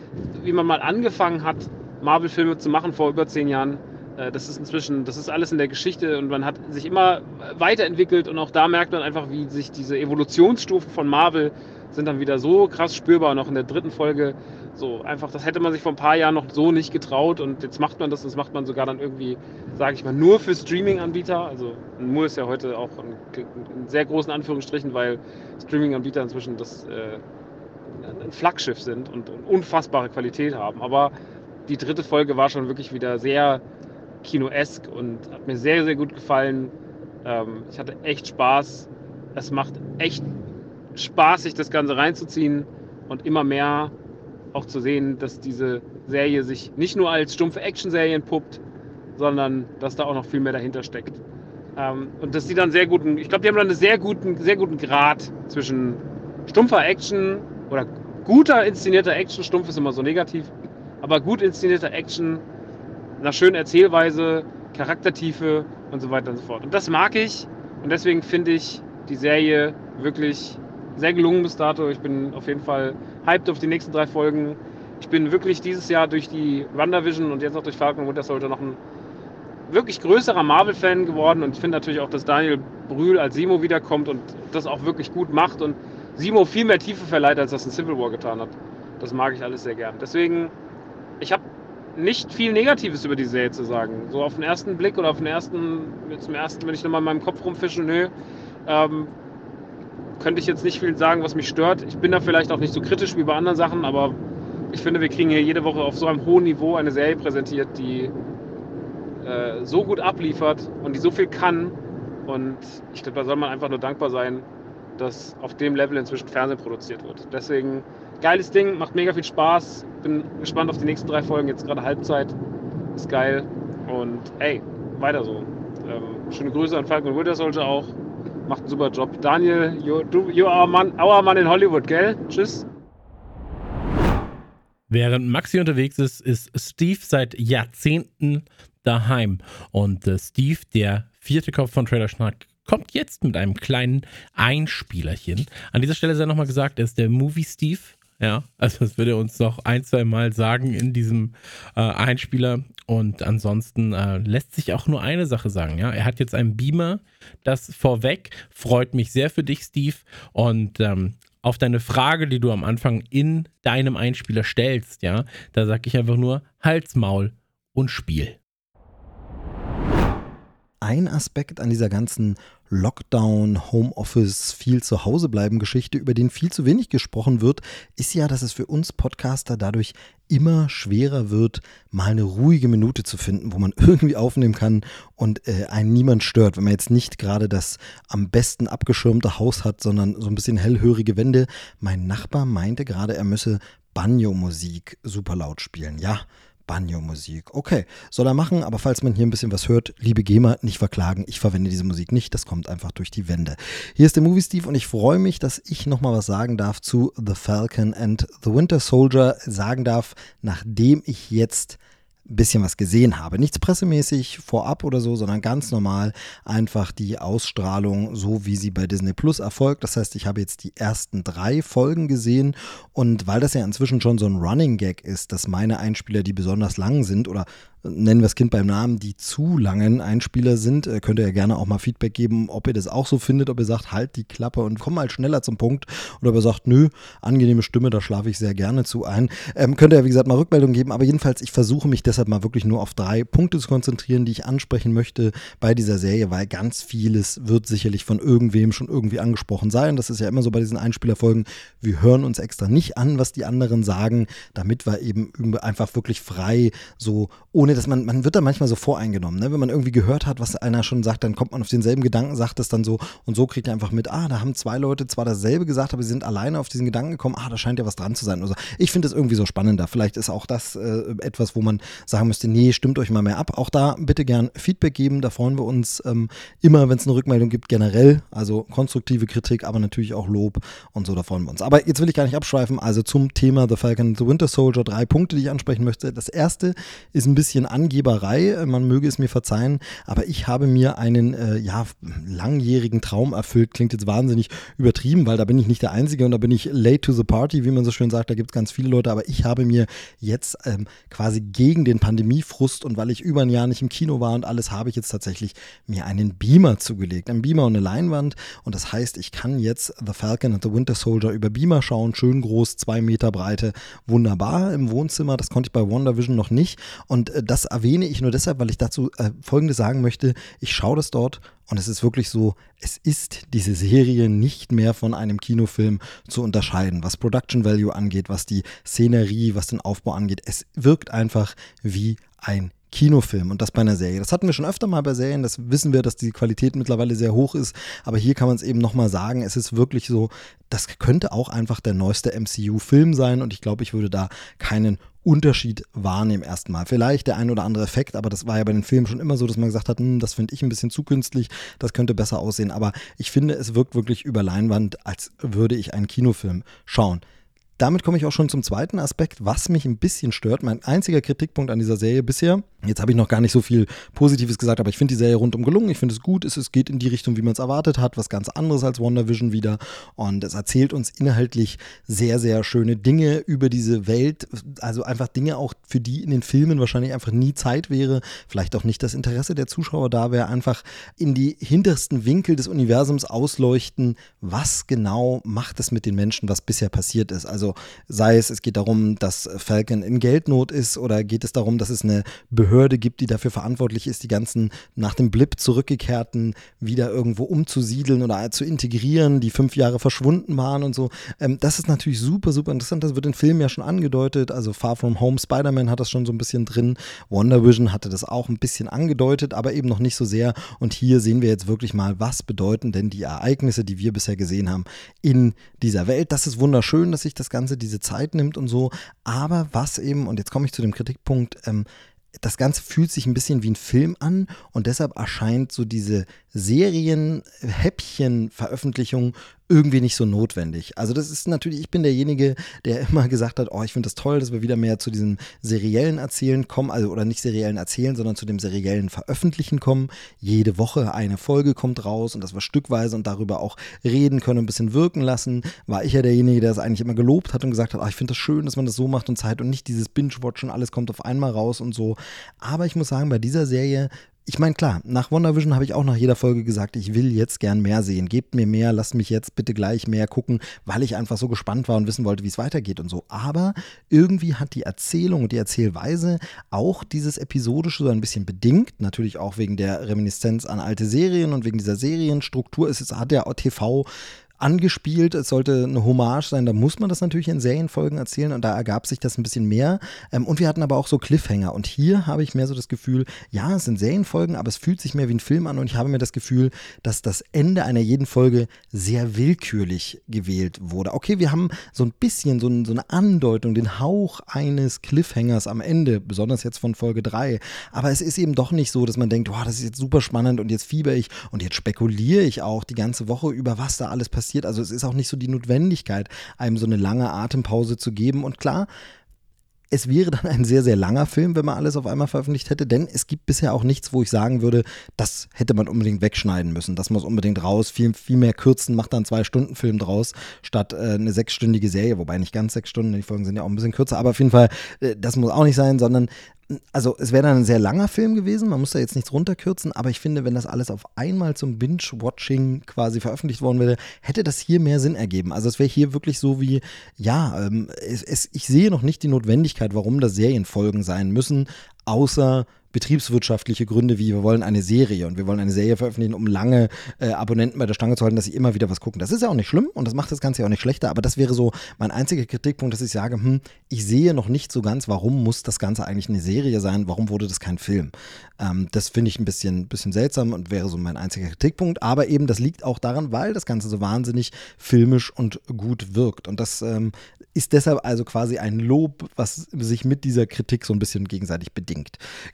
wie man mal angefangen hat, Marvel-Filme zu machen vor über zehn Jahren, äh, das ist inzwischen, das ist alles in der Geschichte und man hat sich immer weiterentwickelt und auch da merkt man einfach, wie sich diese Evolutionsstufen von Marvel sind dann wieder so krass spürbar. Und auch in der dritten Folge so einfach, das hätte man sich vor ein paar Jahren noch so nicht getraut. Und jetzt macht man das. Das macht man sogar dann irgendwie, sage ich mal, nur für Streaming-Anbieter. Also nur ist ja heute auch in, in sehr großen Anführungsstrichen, weil Streaming-Anbieter inzwischen das äh, ein Flaggschiff sind und, und unfassbare Qualität haben. Aber die dritte Folge war schon wirklich wieder sehr kinoesk und hat mir sehr, sehr gut gefallen. Ähm, ich hatte echt Spaß. Es macht echt Spaß, sich das Ganze reinzuziehen und immer mehr auch zu sehen, dass diese Serie sich nicht nur als stumpfe Action-Serie entpuppt, sondern dass da auch noch viel mehr dahinter steckt. Ähm, und dass die dann sehr guten, ich glaube, die haben dann einen sehr guten, sehr guten Grad zwischen stumpfer Action oder guter inszenierter Action, stumpf ist immer so negativ, aber gut inszenierter Action, einer schönen Erzählweise, Charaktertiefe und so weiter und so fort. Und das mag ich und deswegen finde ich die Serie wirklich sehr gelungen bis dato. Ich bin auf jeden Fall hyped auf die nächsten drei Folgen. Ich bin wirklich dieses Jahr durch die WandaVision und jetzt auch durch Falcon Winter Soldier noch ein wirklich größerer Marvel-Fan geworden und ich finde natürlich auch, dass Daniel Brühl als Simo wiederkommt und das auch wirklich gut macht und Simo viel mehr Tiefe verleiht, als das in Civil War getan hat. Das mag ich alles sehr gern. Deswegen, ich habe nicht viel Negatives über die Serie zu sagen. So auf den ersten Blick oder auf den ersten, zum ersten, wenn ich nochmal in meinem Kopf rumfische, nö, ähm, könnte ich jetzt nicht viel sagen, was mich stört. Ich bin da vielleicht auch nicht so kritisch wie bei anderen Sachen, aber ich finde, wir kriegen hier jede Woche auf so einem hohen Niveau eine Serie präsentiert, die äh, so gut abliefert und die so viel kann. Und ich glaube, da soll man einfach nur dankbar sein, dass auf dem Level inzwischen Fernsehen produziert wird. Deswegen geiles Ding, macht mega viel Spaß. Bin gespannt auf die nächsten drei Folgen. Jetzt gerade Halbzeit. Ist geil. Und ey, weiter so. Ähm, schöne Grüße an Falcon Winter Soldier auch. Macht einen super Job. Daniel, you, du, you are man, our man in Hollywood, gell? Tschüss. Während Maxi unterwegs ist, ist Steve seit Jahrzehnten daheim. Und äh, Steve, der vierte Kopf von Trailer Schnack, kommt jetzt mit einem kleinen Einspielerchen. An dieser Stelle sei nochmal gesagt, er ist der Movie Steve. Ja, also das würde er uns noch ein, zwei Mal sagen in diesem äh, Einspieler. Und ansonsten äh, lässt sich auch nur eine Sache sagen. Ja, er hat jetzt einen Beamer. Das vorweg freut mich sehr für dich, Steve. Und ähm, auf deine Frage, die du am Anfang in deinem Einspieler stellst, ja, da sage ich einfach nur Halsmaul und Spiel ein Aspekt an dieser ganzen Lockdown, Homeoffice, viel zu Hause bleiben Geschichte, über den viel zu wenig gesprochen wird, ist ja, dass es für uns Podcaster dadurch immer schwerer wird, mal eine ruhige Minute zu finden, wo man irgendwie aufnehmen kann und äh, einen niemand stört, wenn man jetzt nicht gerade das am besten abgeschirmte Haus hat, sondern so ein bisschen hellhörige Wände. Mein Nachbar meinte gerade, er müsse Banjo-Musik super laut spielen. Ja, Banjo-Musik. Okay, soll er machen, aber falls man hier ein bisschen was hört, liebe GEMA, nicht verklagen. Ich verwende diese Musik nicht, das kommt einfach durch die Wände. Hier ist der Movie Steve und ich freue mich, dass ich nochmal was sagen darf zu The Falcon and the Winter Soldier. Sagen darf, nachdem ich jetzt ein bisschen was gesehen habe. Nichts pressemäßig vorab oder so, sondern ganz normal einfach die Ausstrahlung, so wie sie bei Disney Plus erfolgt. Das heißt, ich habe jetzt die ersten drei Folgen gesehen und weil das ja inzwischen schon so ein Running Gag ist, dass meine Einspieler, die besonders lang sind oder nennen wir das Kind beim Namen, die zu langen Einspieler sind. Äh, könnt ihr ja gerne auch mal Feedback geben, ob ihr das auch so findet, ob ihr sagt, halt die Klappe und komm mal schneller zum Punkt. Oder ob ihr sagt, nö, angenehme Stimme, da schlafe ich sehr gerne zu ein. Ähm, könnt ihr ja, wie gesagt, mal Rückmeldung geben. Aber jedenfalls, ich versuche mich deshalb mal wirklich nur auf drei Punkte zu konzentrieren, die ich ansprechen möchte bei dieser Serie, weil ganz vieles wird sicherlich von irgendwem schon irgendwie angesprochen sein. Das ist ja immer so bei diesen Einspielerfolgen. Wir hören uns extra nicht an, was die anderen sagen, damit wir eben einfach wirklich frei so ohne nee, dass man, man wird da manchmal so voreingenommen. Ne? Wenn man irgendwie gehört hat, was einer schon sagt, dann kommt man auf denselben Gedanken, sagt es dann so und so kriegt er einfach mit, ah, da haben zwei Leute zwar dasselbe gesagt, aber sie sind alleine auf diesen Gedanken gekommen, ah, da scheint ja was dran zu sein. Also ich finde es irgendwie so spannender. Vielleicht ist auch das äh, etwas, wo man sagen müsste, nee, stimmt euch mal mehr ab. Auch da bitte gern Feedback geben, da freuen wir uns ähm, immer, wenn es eine Rückmeldung gibt, generell. Also konstruktive Kritik, aber natürlich auch Lob und so, da freuen wir uns. Aber jetzt will ich gar nicht abschweifen, also zum Thema The Falcon The Winter Soldier, drei Punkte, die ich ansprechen möchte. Das erste ist ein bisschen Angeberei, man möge es mir verzeihen, aber ich habe mir einen äh, ja, langjährigen Traum erfüllt. Klingt jetzt wahnsinnig übertrieben, weil da bin ich nicht der Einzige und da bin ich late to the party, wie man so schön sagt. Da gibt es ganz viele Leute, aber ich habe mir jetzt ähm, quasi gegen den den Pandemiefrust und weil ich über ein Jahr nicht im Kino war und alles, habe ich jetzt tatsächlich mir einen Beamer zugelegt. Ein Beamer und eine Leinwand. Und das heißt, ich kann jetzt The Falcon and the Winter Soldier über Beamer schauen. Schön groß, zwei Meter Breite. Wunderbar im Wohnzimmer. Das konnte ich bei WandaVision noch nicht. Und äh, das erwähne ich nur deshalb, weil ich dazu äh, Folgendes sagen möchte. Ich schaue das dort und es ist wirklich so, es ist diese Serie nicht mehr von einem Kinofilm zu unterscheiden, was Production Value angeht, was die Szenerie, was den Aufbau angeht. Es wirkt einfach wie ein Kinofilm und das bei einer Serie. Das hatten wir schon öfter mal bei Serien, das wissen wir, dass die Qualität mittlerweile sehr hoch ist, aber hier kann man es eben nochmal sagen, es ist wirklich so, das könnte auch einfach der neueste MCU-Film sein und ich glaube, ich würde da keinen Unterschied wahrnehmen erstmal. Vielleicht der ein oder andere Effekt, aber das war ja bei den Filmen schon immer so, dass man gesagt hat, hm, das finde ich ein bisschen zu künstlich, das könnte besser aussehen. Aber ich finde, es wirkt wirklich über Leinwand, als würde ich einen Kinofilm schauen damit komme ich auch schon zum zweiten Aspekt, was mich ein bisschen stört. Mein einziger Kritikpunkt an dieser Serie bisher, jetzt habe ich noch gar nicht so viel Positives gesagt, aber ich finde die Serie rundum gelungen. Ich finde es gut. Es, es geht in die Richtung, wie man es erwartet hat, was ganz anderes als WandaVision wieder. Und es erzählt uns inhaltlich sehr, sehr schöne Dinge über diese Welt. Also einfach Dinge auch, für die in den Filmen wahrscheinlich einfach nie Zeit wäre. Vielleicht auch nicht das Interesse der Zuschauer da wäre. Einfach in die hintersten Winkel des Universums ausleuchten, was genau macht es mit den Menschen, was bisher passiert ist. Also sei es, es geht darum, dass Falcon in Geldnot ist oder geht es darum, dass es eine Behörde gibt, die dafür verantwortlich ist, die ganzen nach dem Blip zurückgekehrten wieder irgendwo umzusiedeln oder zu integrieren, die fünf Jahre verschwunden waren und so. Ähm, das ist natürlich super, super interessant. Das wird im Film ja schon angedeutet. Also Far From Home, Spider-Man hat das schon so ein bisschen drin. Wonder Vision hatte das auch ein bisschen angedeutet, aber eben noch nicht so sehr. Und hier sehen wir jetzt wirklich mal, was bedeuten denn die Ereignisse, die wir bisher gesehen haben, in dieser Welt. Das ist wunderschön, dass sich das Ganze diese Zeit nimmt und so. Aber was eben, und jetzt komme ich zu dem Kritikpunkt, ähm, das Ganze fühlt sich ein bisschen wie ein Film an und deshalb erscheint so diese Serien-Häppchen-Veröffentlichung irgendwie nicht so notwendig. Also das ist natürlich, ich bin derjenige, der immer gesagt hat, oh, ich finde das toll, dass wir wieder mehr zu diesem seriellen Erzählen kommen, also oder nicht seriellen Erzählen, sondern zu dem seriellen Veröffentlichen kommen. Jede Woche eine Folge kommt raus und dass wir stückweise und darüber auch reden können, ein bisschen wirken lassen. War ich ja derjenige, der es eigentlich immer gelobt hat und gesagt hat, oh, ich finde das schön, dass man das so macht und Zeit und nicht dieses Binge-Watchen, alles kommt auf einmal raus und so. Aber ich muss sagen, bei dieser Serie ich meine, klar, nach WandaVision habe ich auch nach jeder Folge gesagt, ich will jetzt gern mehr sehen. Gebt mir mehr, lasst mich jetzt bitte gleich mehr gucken, weil ich einfach so gespannt war und wissen wollte, wie es weitergeht und so. Aber irgendwie hat die Erzählung und die Erzählweise auch dieses Episodische so ein bisschen bedingt. Natürlich auch wegen der Reminiszenz an alte Serien und wegen dieser Serienstruktur. Es hat ja TV angespielt. Es sollte eine Hommage sein. Da muss man das natürlich in Serienfolgen erzählen und da ergab sich das ein bisschen mehr. Ähm, und wir hatten aber auch so Cliffhanger. Und hier habe ich mehr so das Gefühl, ja, es sind Serienfolgen, aber es fühlt sich mehr wie ein Film an und ich habe mir das Gefühl, dass das Ende einer jeden Folge sehr willkürlich gewählt wurde. Okay, wir haben so ein bisschen so, ein, so eine Andeutung, den Hauch eines Cliffhangers am Ende, besonders jetzt von Folge 3. Aber es ist eben doch nicht so, dass man denkt, wow, das ist jetzt super spannend und jetzt fieber ich und jetzt spekuliere ich auch die ganze Woche über, was da alles passiert passiert. Also es ist auch nicht so die Notwendigkeit, einem so eine lange Atempause zu geben. Und klar, es wäre dann ein sehr, sehr langer Film, wenn man alles auf einmal veröffentlicht hätte, denn es gibt bisher auch nichts, wo ich sagen würde, das hätte man unbedingt wegschneiden müssen. Das muss unbedingt raus. Viel, viel mehr kürzen, macht dann zwei Stunden Film draus, statt äh, eine sechsstündige Serie, wobei nicht ganz sechs Stunden, die Folgen sind ja auch ein bisschen kürzer, aber auf jeden Fall, äh, das muss auch nicht sein, sondern also es wäre dann ein sehr langer Film gewesen, man muss da jetzt nichts runterkürzen, aber ich finde, wenn das alles auf einmal zum Binge-Watching quasi veröffentlicht worden wäre, hätte das hier mehr Sinn ergeben. Also es wäre hier wirklich so wie, ja, ähm, es, es, ich sehe noch nicht die Notwendigkeit, warum das Serienfolgen sein müssen, außer betriebswirtschaftliche Gründe wie wir wollen eine Serie und wir wollen eine Serie veröffentlichen, um lange äh, Abonnenten bei der Stange zu halten, dass sie immer wieder was gucken. Das ist ja auch nicht schlimm und das macht das Ganze ja auch nicht schlechter, aber das wäre so mein einziger Kritikpunkt, dass ich sage, hm, ich sehe noch nicht so ganz, warum muss das Ganze eigentlich eine Serie sein, warum wurde das kein Film? Ähm, das finde ich ein bisschen, bisschen seltsam und wäre so mein einziger Kritikpunkt, aber eben das liegt auch daran, weil das Ganze so wahnsinnig filmisch und gut wirkt und das ähm, ist deshalb also quasi ein Lob, was sich mit dieser Kritik so ein bisschen gegenseitig bedingt.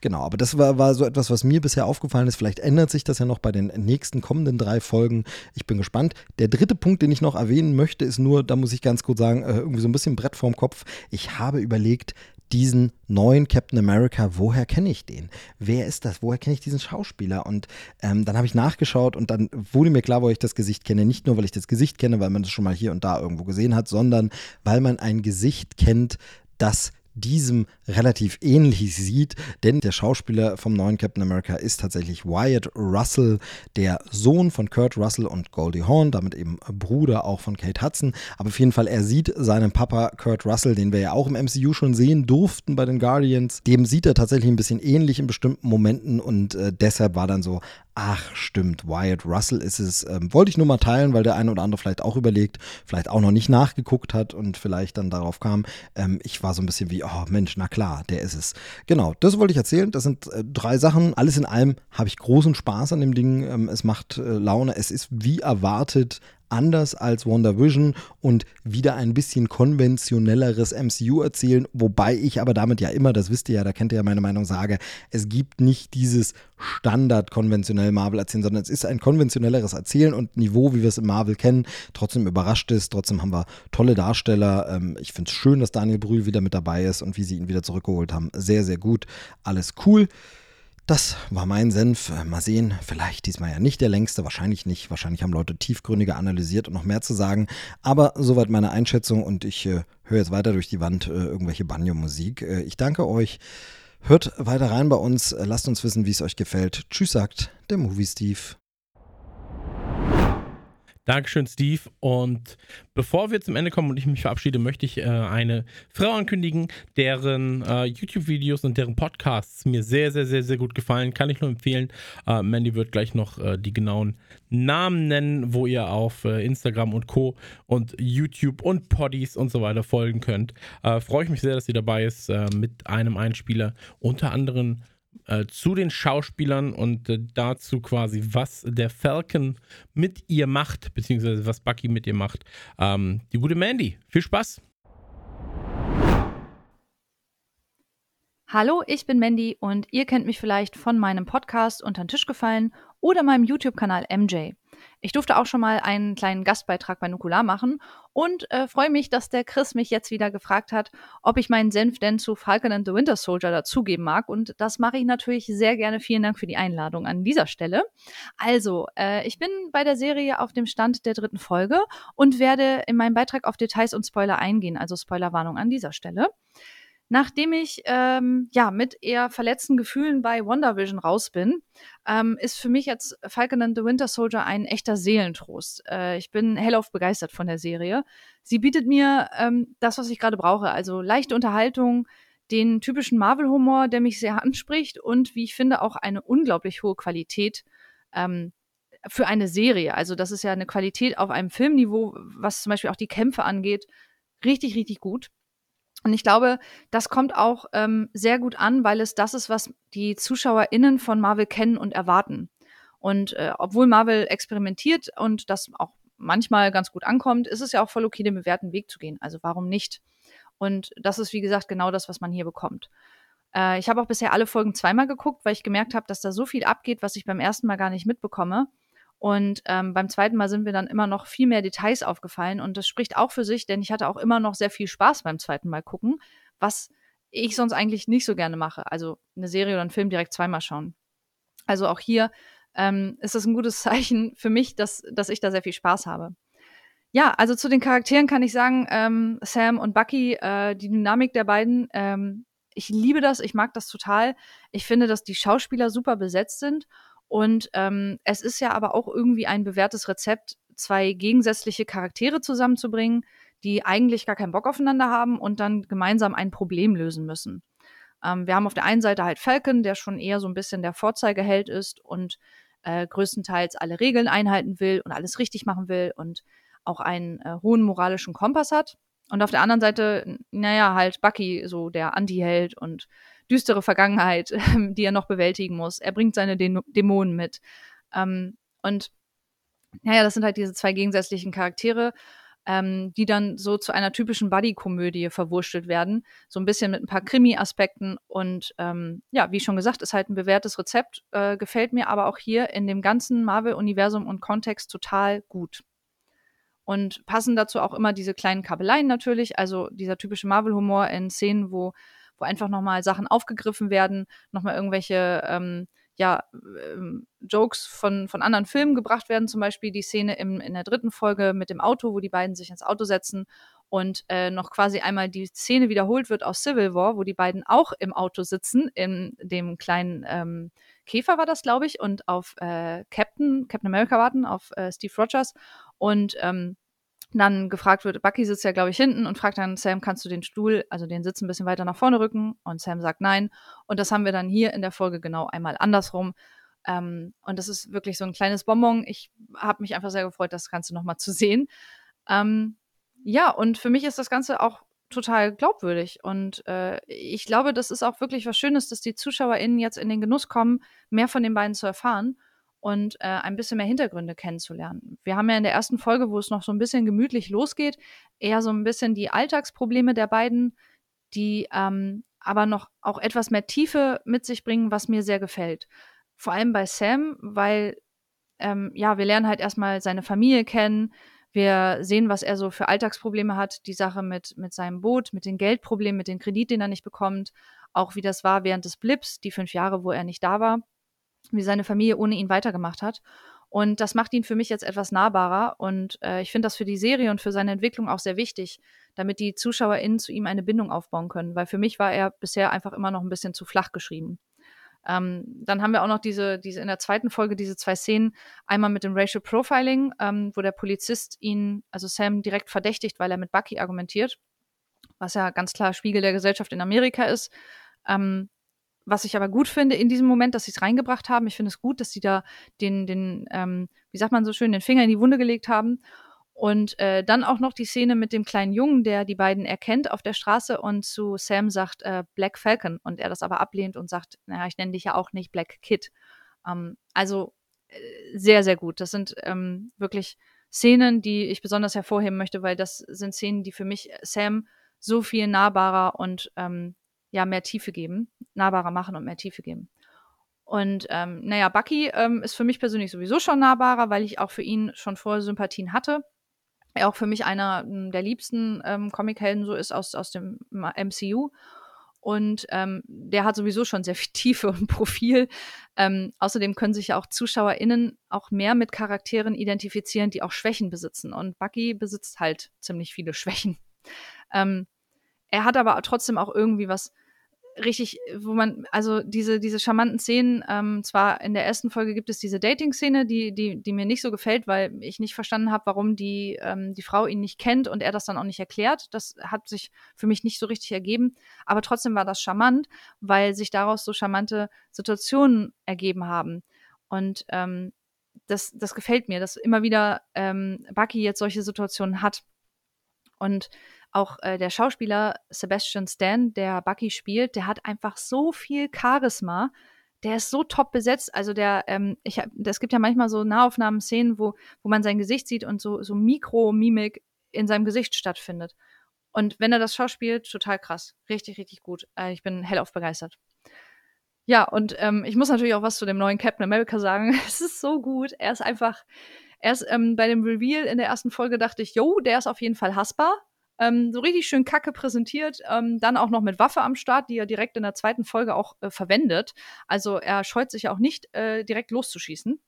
Genau, aber das war, war so etwas, was mir bisher aufgefallen ist. Vielleicht ändert sich das ja noch bei den nächsten kommenden drei Folgen. Ich bin gespannt. Der dritte Punkt, den ich noch erwähnen möchte, ist nur, da muss ich ganz kurz sagen, äh, irgendwie so ein bisschen Brett vorm Kopf. Ich habe überlegt, diesen neuen Captain America, woher kenne ich den? Wer ist das? Woher kenne ich diesen Schauspieler? Und ähm, dann habe ich nachgeschaut und dann wurde mir klar, wo ich das Gesicht kenne. Nicht nur, weil ich das Gesicht kenne, weil man das schon mal hier und da irgendwo gesehen hat, sondern weil man ein Gesicht kennt, das diesem relativ ähnlich sieht, denn der Schauspieler vom neuen Captain America ist tatsächlich Wyatt Russell, der Sohn von Kurt Russell und Goldie Hawn, damit eben Bruder auch von Kate Hudson. Aber auf jeden Fall, er sieht seinen Papa Kurt Russell, den wir ja auch im MCU schon sehen durften bei den Guardians, dem sieht er tatsächlich ein bisschen ähnlich in bestimmten Momenten und äh, deshalb war dann so, ach stimmt, Wyatt Russell ist es. Ähm, wollte ich nur mal teilen, weil der eine oder andere vielleicht auch überlegt, vielleicht auch noch nicht nachgeguckt hat und vielleicht dann darauf kam. Ähm, ich war so ein bisschen wie, oh Mensch, na klar, der ist es. Genau, das wollte ich erzählen. Das sind äh, drei Sachen. Alles in allem habe ich großen Spaß an dem Ding. Ähm, es macht äh, Laune. Es ist wie erwartet anders als WandaVision und wieder ein bisschen konventionelleres MCU erzählen, wobei ich aber damit ja immer, das wisst ihr ja, da kennt ihr ja meine Meinung, sage, es gibt nicht dieses Standard konventionell Marvel erzählen, sondern es ist ein konventionelleres Erzählen und Niveau, wie wir es im Marvel kennen. Trotzdem überrascht ist, trotzdem haben wir tolle Darsteller. Ähm, ich finde es schön, dass Daniel Brühl wieder mit dabei ist und wie sie ihn wieder zurückgeholt haben. Sehr, sehr gut. Alles cool. Das war mein Senf. Äh, mal sehen, vielleicht diesmal ja nicht der längste, wahrscheinlich nicht. Wahrscheinlich haben Leute tiefgründiger analysiert und noch mehr zu sagen. Aber soweit meine Einschätzung und ich äh, höre jetzt weiter durch die Wand äh, irgendwelche Banjo-Musik. Äh, ich danke euch. Hört weiter rein bei uns. Lasst uns wissen, wie es euch gefällt. Tschüss, sagt der Movie Steve. Dankeschön, Steve. Und bevor wir zum Ende kommen und ich mich verabschiede, möchte ich äh, eine Frau ankündigen, deren äh, YouTube-Videos und deren Podcasts mir sehr, sehr, sehr, sehr gut gefallen. Kann ich nur empfehlen. Äh, Mandy wird gleich noch äh, die genauen Namen nennen, wo ihr auf äh, Instagram und Co. und YouTube und Poddies und so weiter folgen könnt. Äh, freue ich mich sehr, dass sie dabei ist mit einem Einspieler. Unter anderem äh, zu den Schauspielern und äh, dazu quasi, was der Falcon mit ihr macht, beziehungsweise was Bucky mit ihr macht. Ähm, die gute Mandy, viel Spaß! Hallo, ich bin Mandy und ihr kennt mich vielleicht von meinem Podcast Unter den Tisch gefallen oder meinem YouTube-Kanal MJ. Ich durfte auch schon mal einen kleinen Gastbeitrag bei Nukular machen und äh, freue mich, dass der Chris mich jetzt wieder gefragt hat, ob ich meinen Senf denn zu Falcon and the Winter Soldier dazugeben mag. Und das mache ich natürlich sehr gerne. Vielen Dank für die Einladung an dieser Stelle. Also, äh, ich bin bei der Serie auf dem Stand der dritten Folge und werde in meinem Beitrag auf Details und Spoiler eingehen. Also Spoilerwarnung an dieser Stelle. Nachdem ich ähm, ja mit eher verletzten Gefühlen bei WandaVision raus bin, ähm, ist für mich jetzt Falcon and the Winter Soldier ein echter Seelentrost. Äh, ich bin hellauf begeistert von der Serie. Sie bietet mir ähm, das, was ich gerade brauche, also leichte Unterhaltung, den typischen Marvel-Humor, der mich sehr anspricht und wie ich finde auch eine unglaublich hohe Qualität ähm, für eine Serie. Also das ist ja eine Qualität auf einem Filmniveau, was zum Beispiel auch die Kämpfe angeht, richtig, richtig gut. Und ich glaube, das kommt auch ähm, sehr gut an, weil es das ist, was die ZuschauerInnen von Marvel kennen und erwarten. Und äh, obwohl Marvel experimentiert und das auch manchmal ganz gut ankommt, ist es ja auch voll okay, den bewährten Weg zu gehen. Also warum nicht? Und das ist, wie gesagt, genau das, was man hier bekommt. Äh, ich habe auch bisher alle Folgen zweimal geguckt, weil ich gemerkt habe, dass da so viel abgeht, was ich beim ersten Mal gar nicht mitbekomme. Und ähm, beim zweiten Mal sind mir dann immer noch viel mehr Details aufgefallen. Und das spricht auch für sich, denn ich hatte auch immer noch sehr viel Spaß beim zweiten Mal gucken, was ich sonst eigentlich nicht so gerne mache. Also eine Serie oder einen Film direkt zweimal schauen. Also auch hier ähm, ist das ein gutes Zeichen für mich, dass, dass ich da sehr viel Spaß habe. Ja, also zu den Charakteren kann ich sagen, ähm, Sam und Bucky, äh, die Dynamik der beiden, ähm, ich liebe das, ich mag das total. Ich finde, dass die Schauspieler super besetzt sind und ähm, es ist ja aber auch irgendwie ein bewährtes Rezept, zwei gegensätzliche Charaktere zusammenzubringen, die eigentlich gar keinen Bock aufeinander haben und dann gemeinsam ein Problem lösen müssen. Ähm, wir haben auf der einen Seite halt Falcon, der schon eher so ein bisschen der Vorzeigeheld ist und äh, größtenteils alle Regeln einhalten will und alles richtig machen will und auch einen äh, hohen moralischen Kompass hat. Und auf der anderen Seite, naja, halt Bucky, so der Anti-Held und düstere Vergangenheit, die er noch bewältigen muss. Er bringt seine Dä Dämonen mit. Ähm, und naja, das sind halt diese zwei gegensätzlichen Charaktere, ähm, die dann so zu einer typischen Buddy-Komödie verwurstelt werden. So ein bisschen mit ein paar Krimi-Aspekten. Und ähm, ja, wie schon gesagt, ist halt ein bewährtes Rezept. Äh, gefällt mir aber auch hier in dem ganzen Marvel-Universum und Kontext total gut. Und passen dazu auch immer diese kleinen Kabeleien natürlich, also dieser typische Marvel-Humor in Szenen, wo wo einfach nochmal Sachen aufgegriffen werden, nochmal irgendwelche ähm, ja, ähm, Jokes von, von anderen Filmen gebracht werden, zum Beispiel die Szene im, in der dritten Folge mit dem Auto, wo die beiden sich ins Auto setzen und äh, noch quasi einmal die Szene wiederholt wird aus Civil War, wo die beiden auch im Auto sitzen, in dem kleinen ähm, Käfer war das, glaube ich, und auf äh, Captain, Captain America warten, auf äh, Steve Rogers. Und ähm, dann gefragt wird, Bucky sitzt ja, glaube ich, hinten und fragt dann, Sam, kannst du den Stuhl, also den Sitz ein bisschen weiter nach vorne rücken? Und Sam sagt nein. Und das haben wir dann hier in der Folge genau einmal andersrum. Ähm, und das ist wirklich so ein kleines Bonbon. Ich habe mich einfach sehr gefreut, das Ganze nochmal zu sehen. Ähm, ja, und für mich ist das Ganze auch total glaubwürdig. Und äh, ich glaube, das ist auch wirklich was Schönes, dass die ZuschauerInnen jetzt in den Genuss kommen, mehr von den beiden zu erfahren und äh, ein bisschen mehr Hintergründe kennenzulernen. Wir haben ja in der ersten Folge, wo es noch so ein bisschen gemütlich losgeht, eher so ein bisschen die Alltagsprobleme der beiden, die ähm, aber noch auch etwas mehr Tiefe mit sich bringen, was mir sehr gefällt. Vor allem bei Sam, weil ähm, ja, wir lernen halt erstmal seine Familie kennen, wir sehen, was er so für Alltagsprobleme hat, die Sache mit, mit seinem Boot, mit den Geldproblemen, mit dem Kredit, den er nicht bekommt, auch wie das war während des Blips, die fünf Jahre, wo er nicht da war wie seine Familie ohne ihn weitergemacht hat. Und das macht ihn für mich jetzt etwas nahbarer. Und äh, ich finde das für die Serie und für seine Entwicklung auch sehr wichtig, damit die ZuschauerInnen zu ihm eine Bindung aufbauen können. Weil für mich war er bisher einfach immer noch ein bisschen zu flach geschrieben. Ähm, dann haben wir auch noch diese, diese in der zweiten Folge diese zwei Szenen. Einmal mit dem Racial Profiling, ähm, wo der Polizist ihn, also Sam, direkt verdächtigt, weil er mit Bucky argumentiert. Was ja ganz klar Spiegel der Gesellschaft in Amerika ist. Ähm, was ich aber gut finde in diesem Moment, dass sie es reingebracht haben. Ich finde es gut, dass sie da den, den, ähm, wie sagt man so schön, den Finger in die Wunde gelegt haben. Und äh, dann auch noch die Szene mit dem kleinen Jungen, der die beiden erkennt auf der Straße und zu Sam sagt äh, Black Falcon und er das aber ablehnt und sagt, naja, ich nenne dich ja auch nicht Black Kid. Ähm, also äh, sehr, sehr gut. Das sind ähm, wirklich Szenen, die ich besonders hervorheben möchte, weil das sind Szenen, die für mich Sam so viel nahbarer und ähm, ja mehr Tiefe geben, nahbarer machen und mehr Tiefe geben. Und ähm, naja, Bucky ähm, ist für mich persönlich sowieso schon nahbarer, weil ich auch für ihn schon vorher Sympathien hatte. Er auch für mich einer hm, der liebsten ähm, Comichelden so ist aus, aus dem MCU. Und ähm, der hat sowieso schon sehr viel Tiefe und Profil. Ähm, außerdem können sich ja auch ZuschauerInnen auch mehr mit Charakteren identifizieren, die auch Schwächen besitzen. Und Bucky besitzt halt ziemlich viele Schwächen. Ähm, er hat aber trotzdem auch irgendwie was richtig, wo man, also diese, diese charmanten Szenen, ähm, zwar in der ersten Folge gibt es diese Dating-Szene, die, die, die mir nicht so gefällt, weil ich nicht verstanden habe, warum die, ähm, die Frau ihn nicht kennt und er das dann auch nicht erklärt. Das hat sich für mich nicht so richtig ergeben. Aber trotzdem war das charmant, weil sich daraus so charmante Situationen ergeben haben. Und ähm, das, das gefällt mir, dass immer wieder ähm, Bucky jetzt solche Situationen hat. Und auch äh, der Schauspieler Sebastian Stan, der Bucky spielt, der hat einfach so viel Charisma. Der ist so top besetzt. Also der, ähm, ich, es gibt ja manchmal so Nahaufnahmen-Szenen, wo, wo man sein Gesicht sieht und so, so Mikromimik in seinem Gesicht stattfindet. Und wenn er das schauspielt, total krass. Richtig, richtig gut. Äh, ich bin hellauf begeistert. Ja, und ähm, ich muss natürlich auch was zu dem neuen Captain America sagen. es ist so gut. Er ist einfach, erst ähm, bei dem Reveal in der ersten Folge dachte ich, yo, der ist auf jeden Fall hassbar. Ähm, so richtig schön kacke präsentiert, ähm, dann auch noch mit Waffe am Start, die er direkt in der zweiten Folge auch äh, verwendet. Also er scheut sich auch nicht, äh, direkt loszuschießen.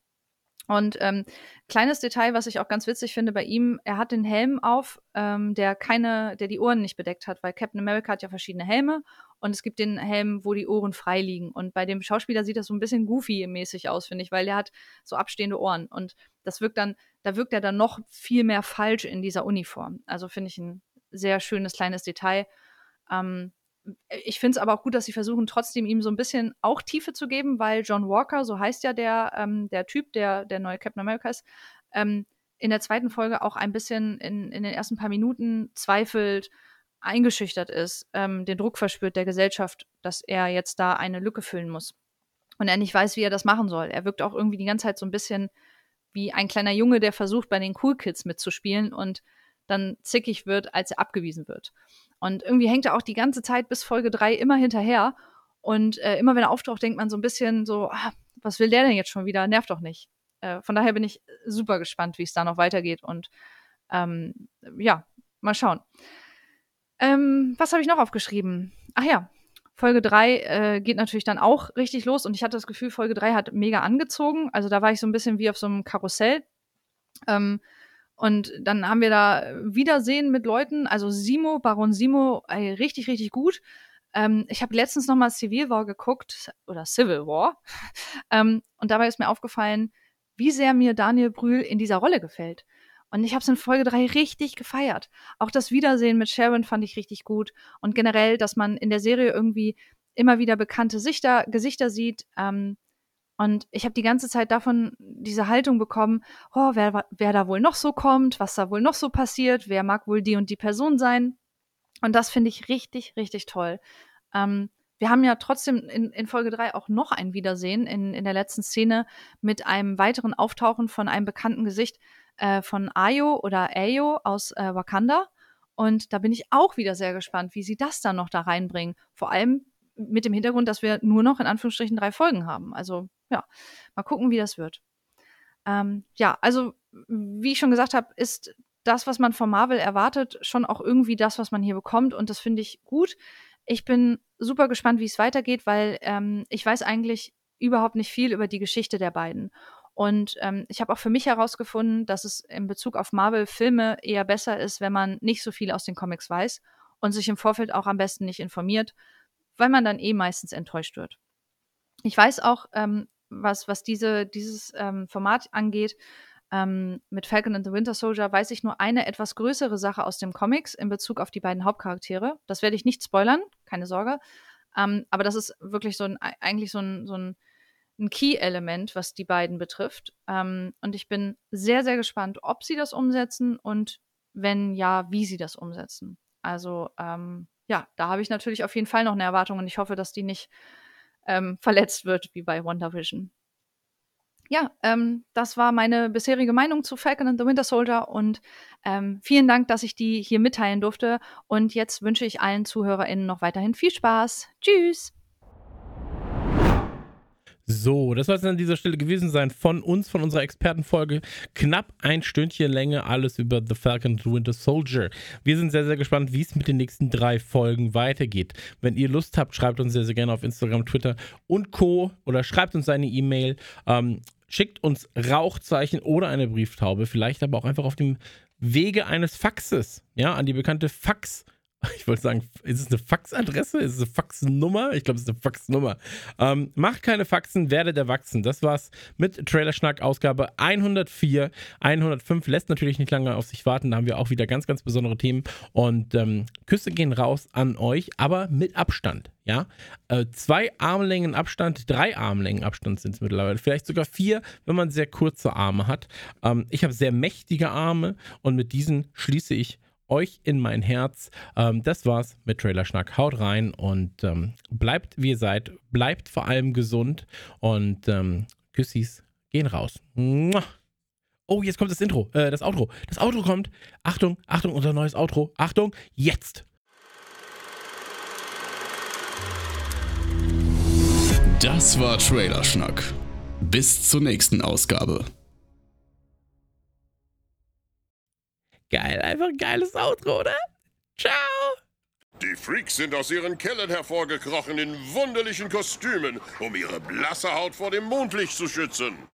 Und ähm, kleines Detail, was ich auch ganz witzig finde bei ihm, er hat den Helm auf, ähm, der keine, der die Ohren nicht bedeckt hat, weil Captain America hat ja verschiedene Helme und es gibt den Helm, wo die Ohren frei liegen. Und bei dem Schauspieler sieht das so ein bisschen goofy-mäßig aus, finde ich, weil der hat so abstehende Ohren. Und das wirkt dann, da wirkt er dann noch viel mehr falsch in dieser Uniform. Also finde ich ein sehr schönes kleines Detail. Ähm, ich finde es aber auch gut, dass sie versuchen, trotzdem ihm so ein bisschen auch Tiefe zu geben, weil John Walker, so heißt ja der, ähm, der Typ, der der neue Captain America ist, ähm, in der zweiten Folge auch ein bisschen in, in den ersten paar Minuten zweifelt, eingeschüchtert ist, ähm, den Druck verspürt der Gesellschaft, dass er jetzt da eine Lücke füllen muss. Und er nicht weiß, wie er das machen soll. Er wirkt auch irgendwie die ganze Zeit so ein bisschen wie ein kleiner Junge, der versucht, bei den Cool Kids mitzuspielen und dann zickig wird, als er abgewiesen wird. Und irgendwie hängt er auch die ganze Zeit bis Folge 3 immer hinterher. Und äh, immer wenn er auftaucht, denkt man so ein bisschen so, ah, was will der denn jetzt schon wieder? Nervt doch nicht. Äh, von daher bin ich super gespannt, wie es da noch weitergeht. Und ähm, ja, mal schauen. Ähm, was habe ich noch aufgeschrieben? Ach ja, Folge 3 äh, geht natürlich dann auch richtig los und ich hatte das Gefühl, Folge 3 hat mega angezogen. Also da war ich so ein bisschen wie auf so einem Karussell. Ähm, Und dann haben wir da Wiedersehen mit Leuten, also Simo, Baron Simo, ey, richtig, richtig gut. Ähm, ich habe letztens noch mal Civil War geguckt, oder Civil War, ähm, und dabei ist mir aufgefallen, wie sehr mir Daniel Brühl in dieser Rolle gefällt. Und ich habe es in Folge 3 richtig gefeiert. Auch das Wiedersehen mit Sharon fand ich richtig gut. Und generell, dass man in der Serie irgendwie immer wieder bekannte Sichter, Gesichter sieht, ähm, und ich habe die ganze Zeit davon diese Haltung bekommen, oh, wer, wer da wohl noch so kommt, was da wohl noch so passiert, wer mag wohl die und die Person sein. Und das finde ich richtig, richtig toll. Ähm, wir haben ja trotzdem in, in Folge 3 auch noch ein Wiedersehen in, in der letzten Szene mit einem weiteren Auftauchen von einem bekannten Gesicht äh, von Ayo oder Ayo aus äh, Wakanda. Und da bin ich auch wieder sehr gespannt, wie sie das dann noch da reinbringen. Vor allem mit dem Hintergrund, dass wir nur noch in Anführungsstrichen drei Folgen haben. Also ja, mal gucken, wie das wird. Ähm, ja, also wie ich schon gesagt habe, ist das, was man von Marvel erwartet, schon auch irgendwie das, was man hier bekommt. Und das finde ich gut. Ich bin super gespannt, wie es weitergeht, weil ähm, ich weiß eigentlich überhaupt nicht viel über die Geschichte der beiden. Und ähm, ich habe auch für mich herausgefunden, dass es in Bezug auf Marvel-Filme eher besser ist, wenn man nicht so viel aus den Comics weiß und sich im Vorfeld auch am besten nicht informiert, weil man dann eh meistens enttäuscht wird. Ich weiß auch, ähm, was, was diese, dieses ähm, Format angeht, ähm, mit Falcon and the Winter Soldier weiß ich nur eine etwas größere Sache aus dem Comics in Bezug auf die beiden Hauptcharaktere. Das werde ich nicht spoilern, keine Sorge. Ähm, aber das ist wirklich so ein, eigentlich so ein, so ein, ein Key-Element, was die beiden betrifft. Ähm, und ich bin sehr, sehr gespannt, ob sie das umsetzen und wenn ja, wie sie das umsetzen. Also ähm, ja, da habe ich natürlich auf jeden Fall noch eine Erwartung und ich hoffe, dass die nicht ähm, verletzt wird, wie bei WandaVision. Ja, ähm, das war meine bisherige Meinung zu Falcon and the Winter Soldier und ähm, vielen Dank, dass ich die hier mitteilen durfte. Und jetzt wünsche ich allen ZuhörerInnen noch weiterhin viel Spaß. Tschüss! So, das soll es an dieser Stelle gewesen sein von uns, von unserer Expertenfolge. Knapp ein Stündchen Länge, alles über The Falcon the Winter Soldier. Wir sind sehr, sehr gespannt, wie es mit den nächsten drei Folgen weitergeht. Wenn ihr Lust habt, schreibt uns sehr, sehr gerne auf Instagram, Twitter und Co. oder schreibt uns eine E-Mail. Ähm, schickt uns Rauchzeichen oder eine Brieftaube, vielleicht aber auch einfach auf dem Wege eines Faxes, ja, an die bekannte Fax- ich wollte sagen, ist es eine Faxadresse? Ist es eine Faxnummer? Ich glaube, es ist eine Faxnummer. Ähm, macht keine Faxen, werdet erwachsen. Das war's mit Trailerschnack Ausgabe 104. 105 lässt natürlich nicht lange auf sich warten. Da haben wir auch wieder ganz, ganz besondere Themen. Und ähm, Küsse gehen raus an euch, aber mit Abstand. Ja, äh, zwei Armlängen Abstand, drei Armlängen Abstand sind es mittlerweile. Vielleicht sogar vier, wenn man sehr kurze Arme hat. Ähm, ich habe sehr mächtige Arme und mit diesen schließe ich euch in mein Herz. Ähm, das war's mit Trailerschnack. Haut rein und ähm, bleibt wie ihr seid. Bleibt vor allem gesund und ähm, Küssis gehen raus. Mua. Oh, jetzt kommt das Intro, äh, das Outro. Das Outro kommt. Achtung, Achtung, unser neues Outro. Achtung, jetzt. Das war Trailerschnack. Bis zur nächsten Ausgabe. Geil, einfach ein geiles Outro, oder? Ciao! Die Freaks sind aus ihren Kellern hervorgekrochen in wunderlichen Kostümen, um ihre blasse Haut vor dem Mondlicht zu schützen.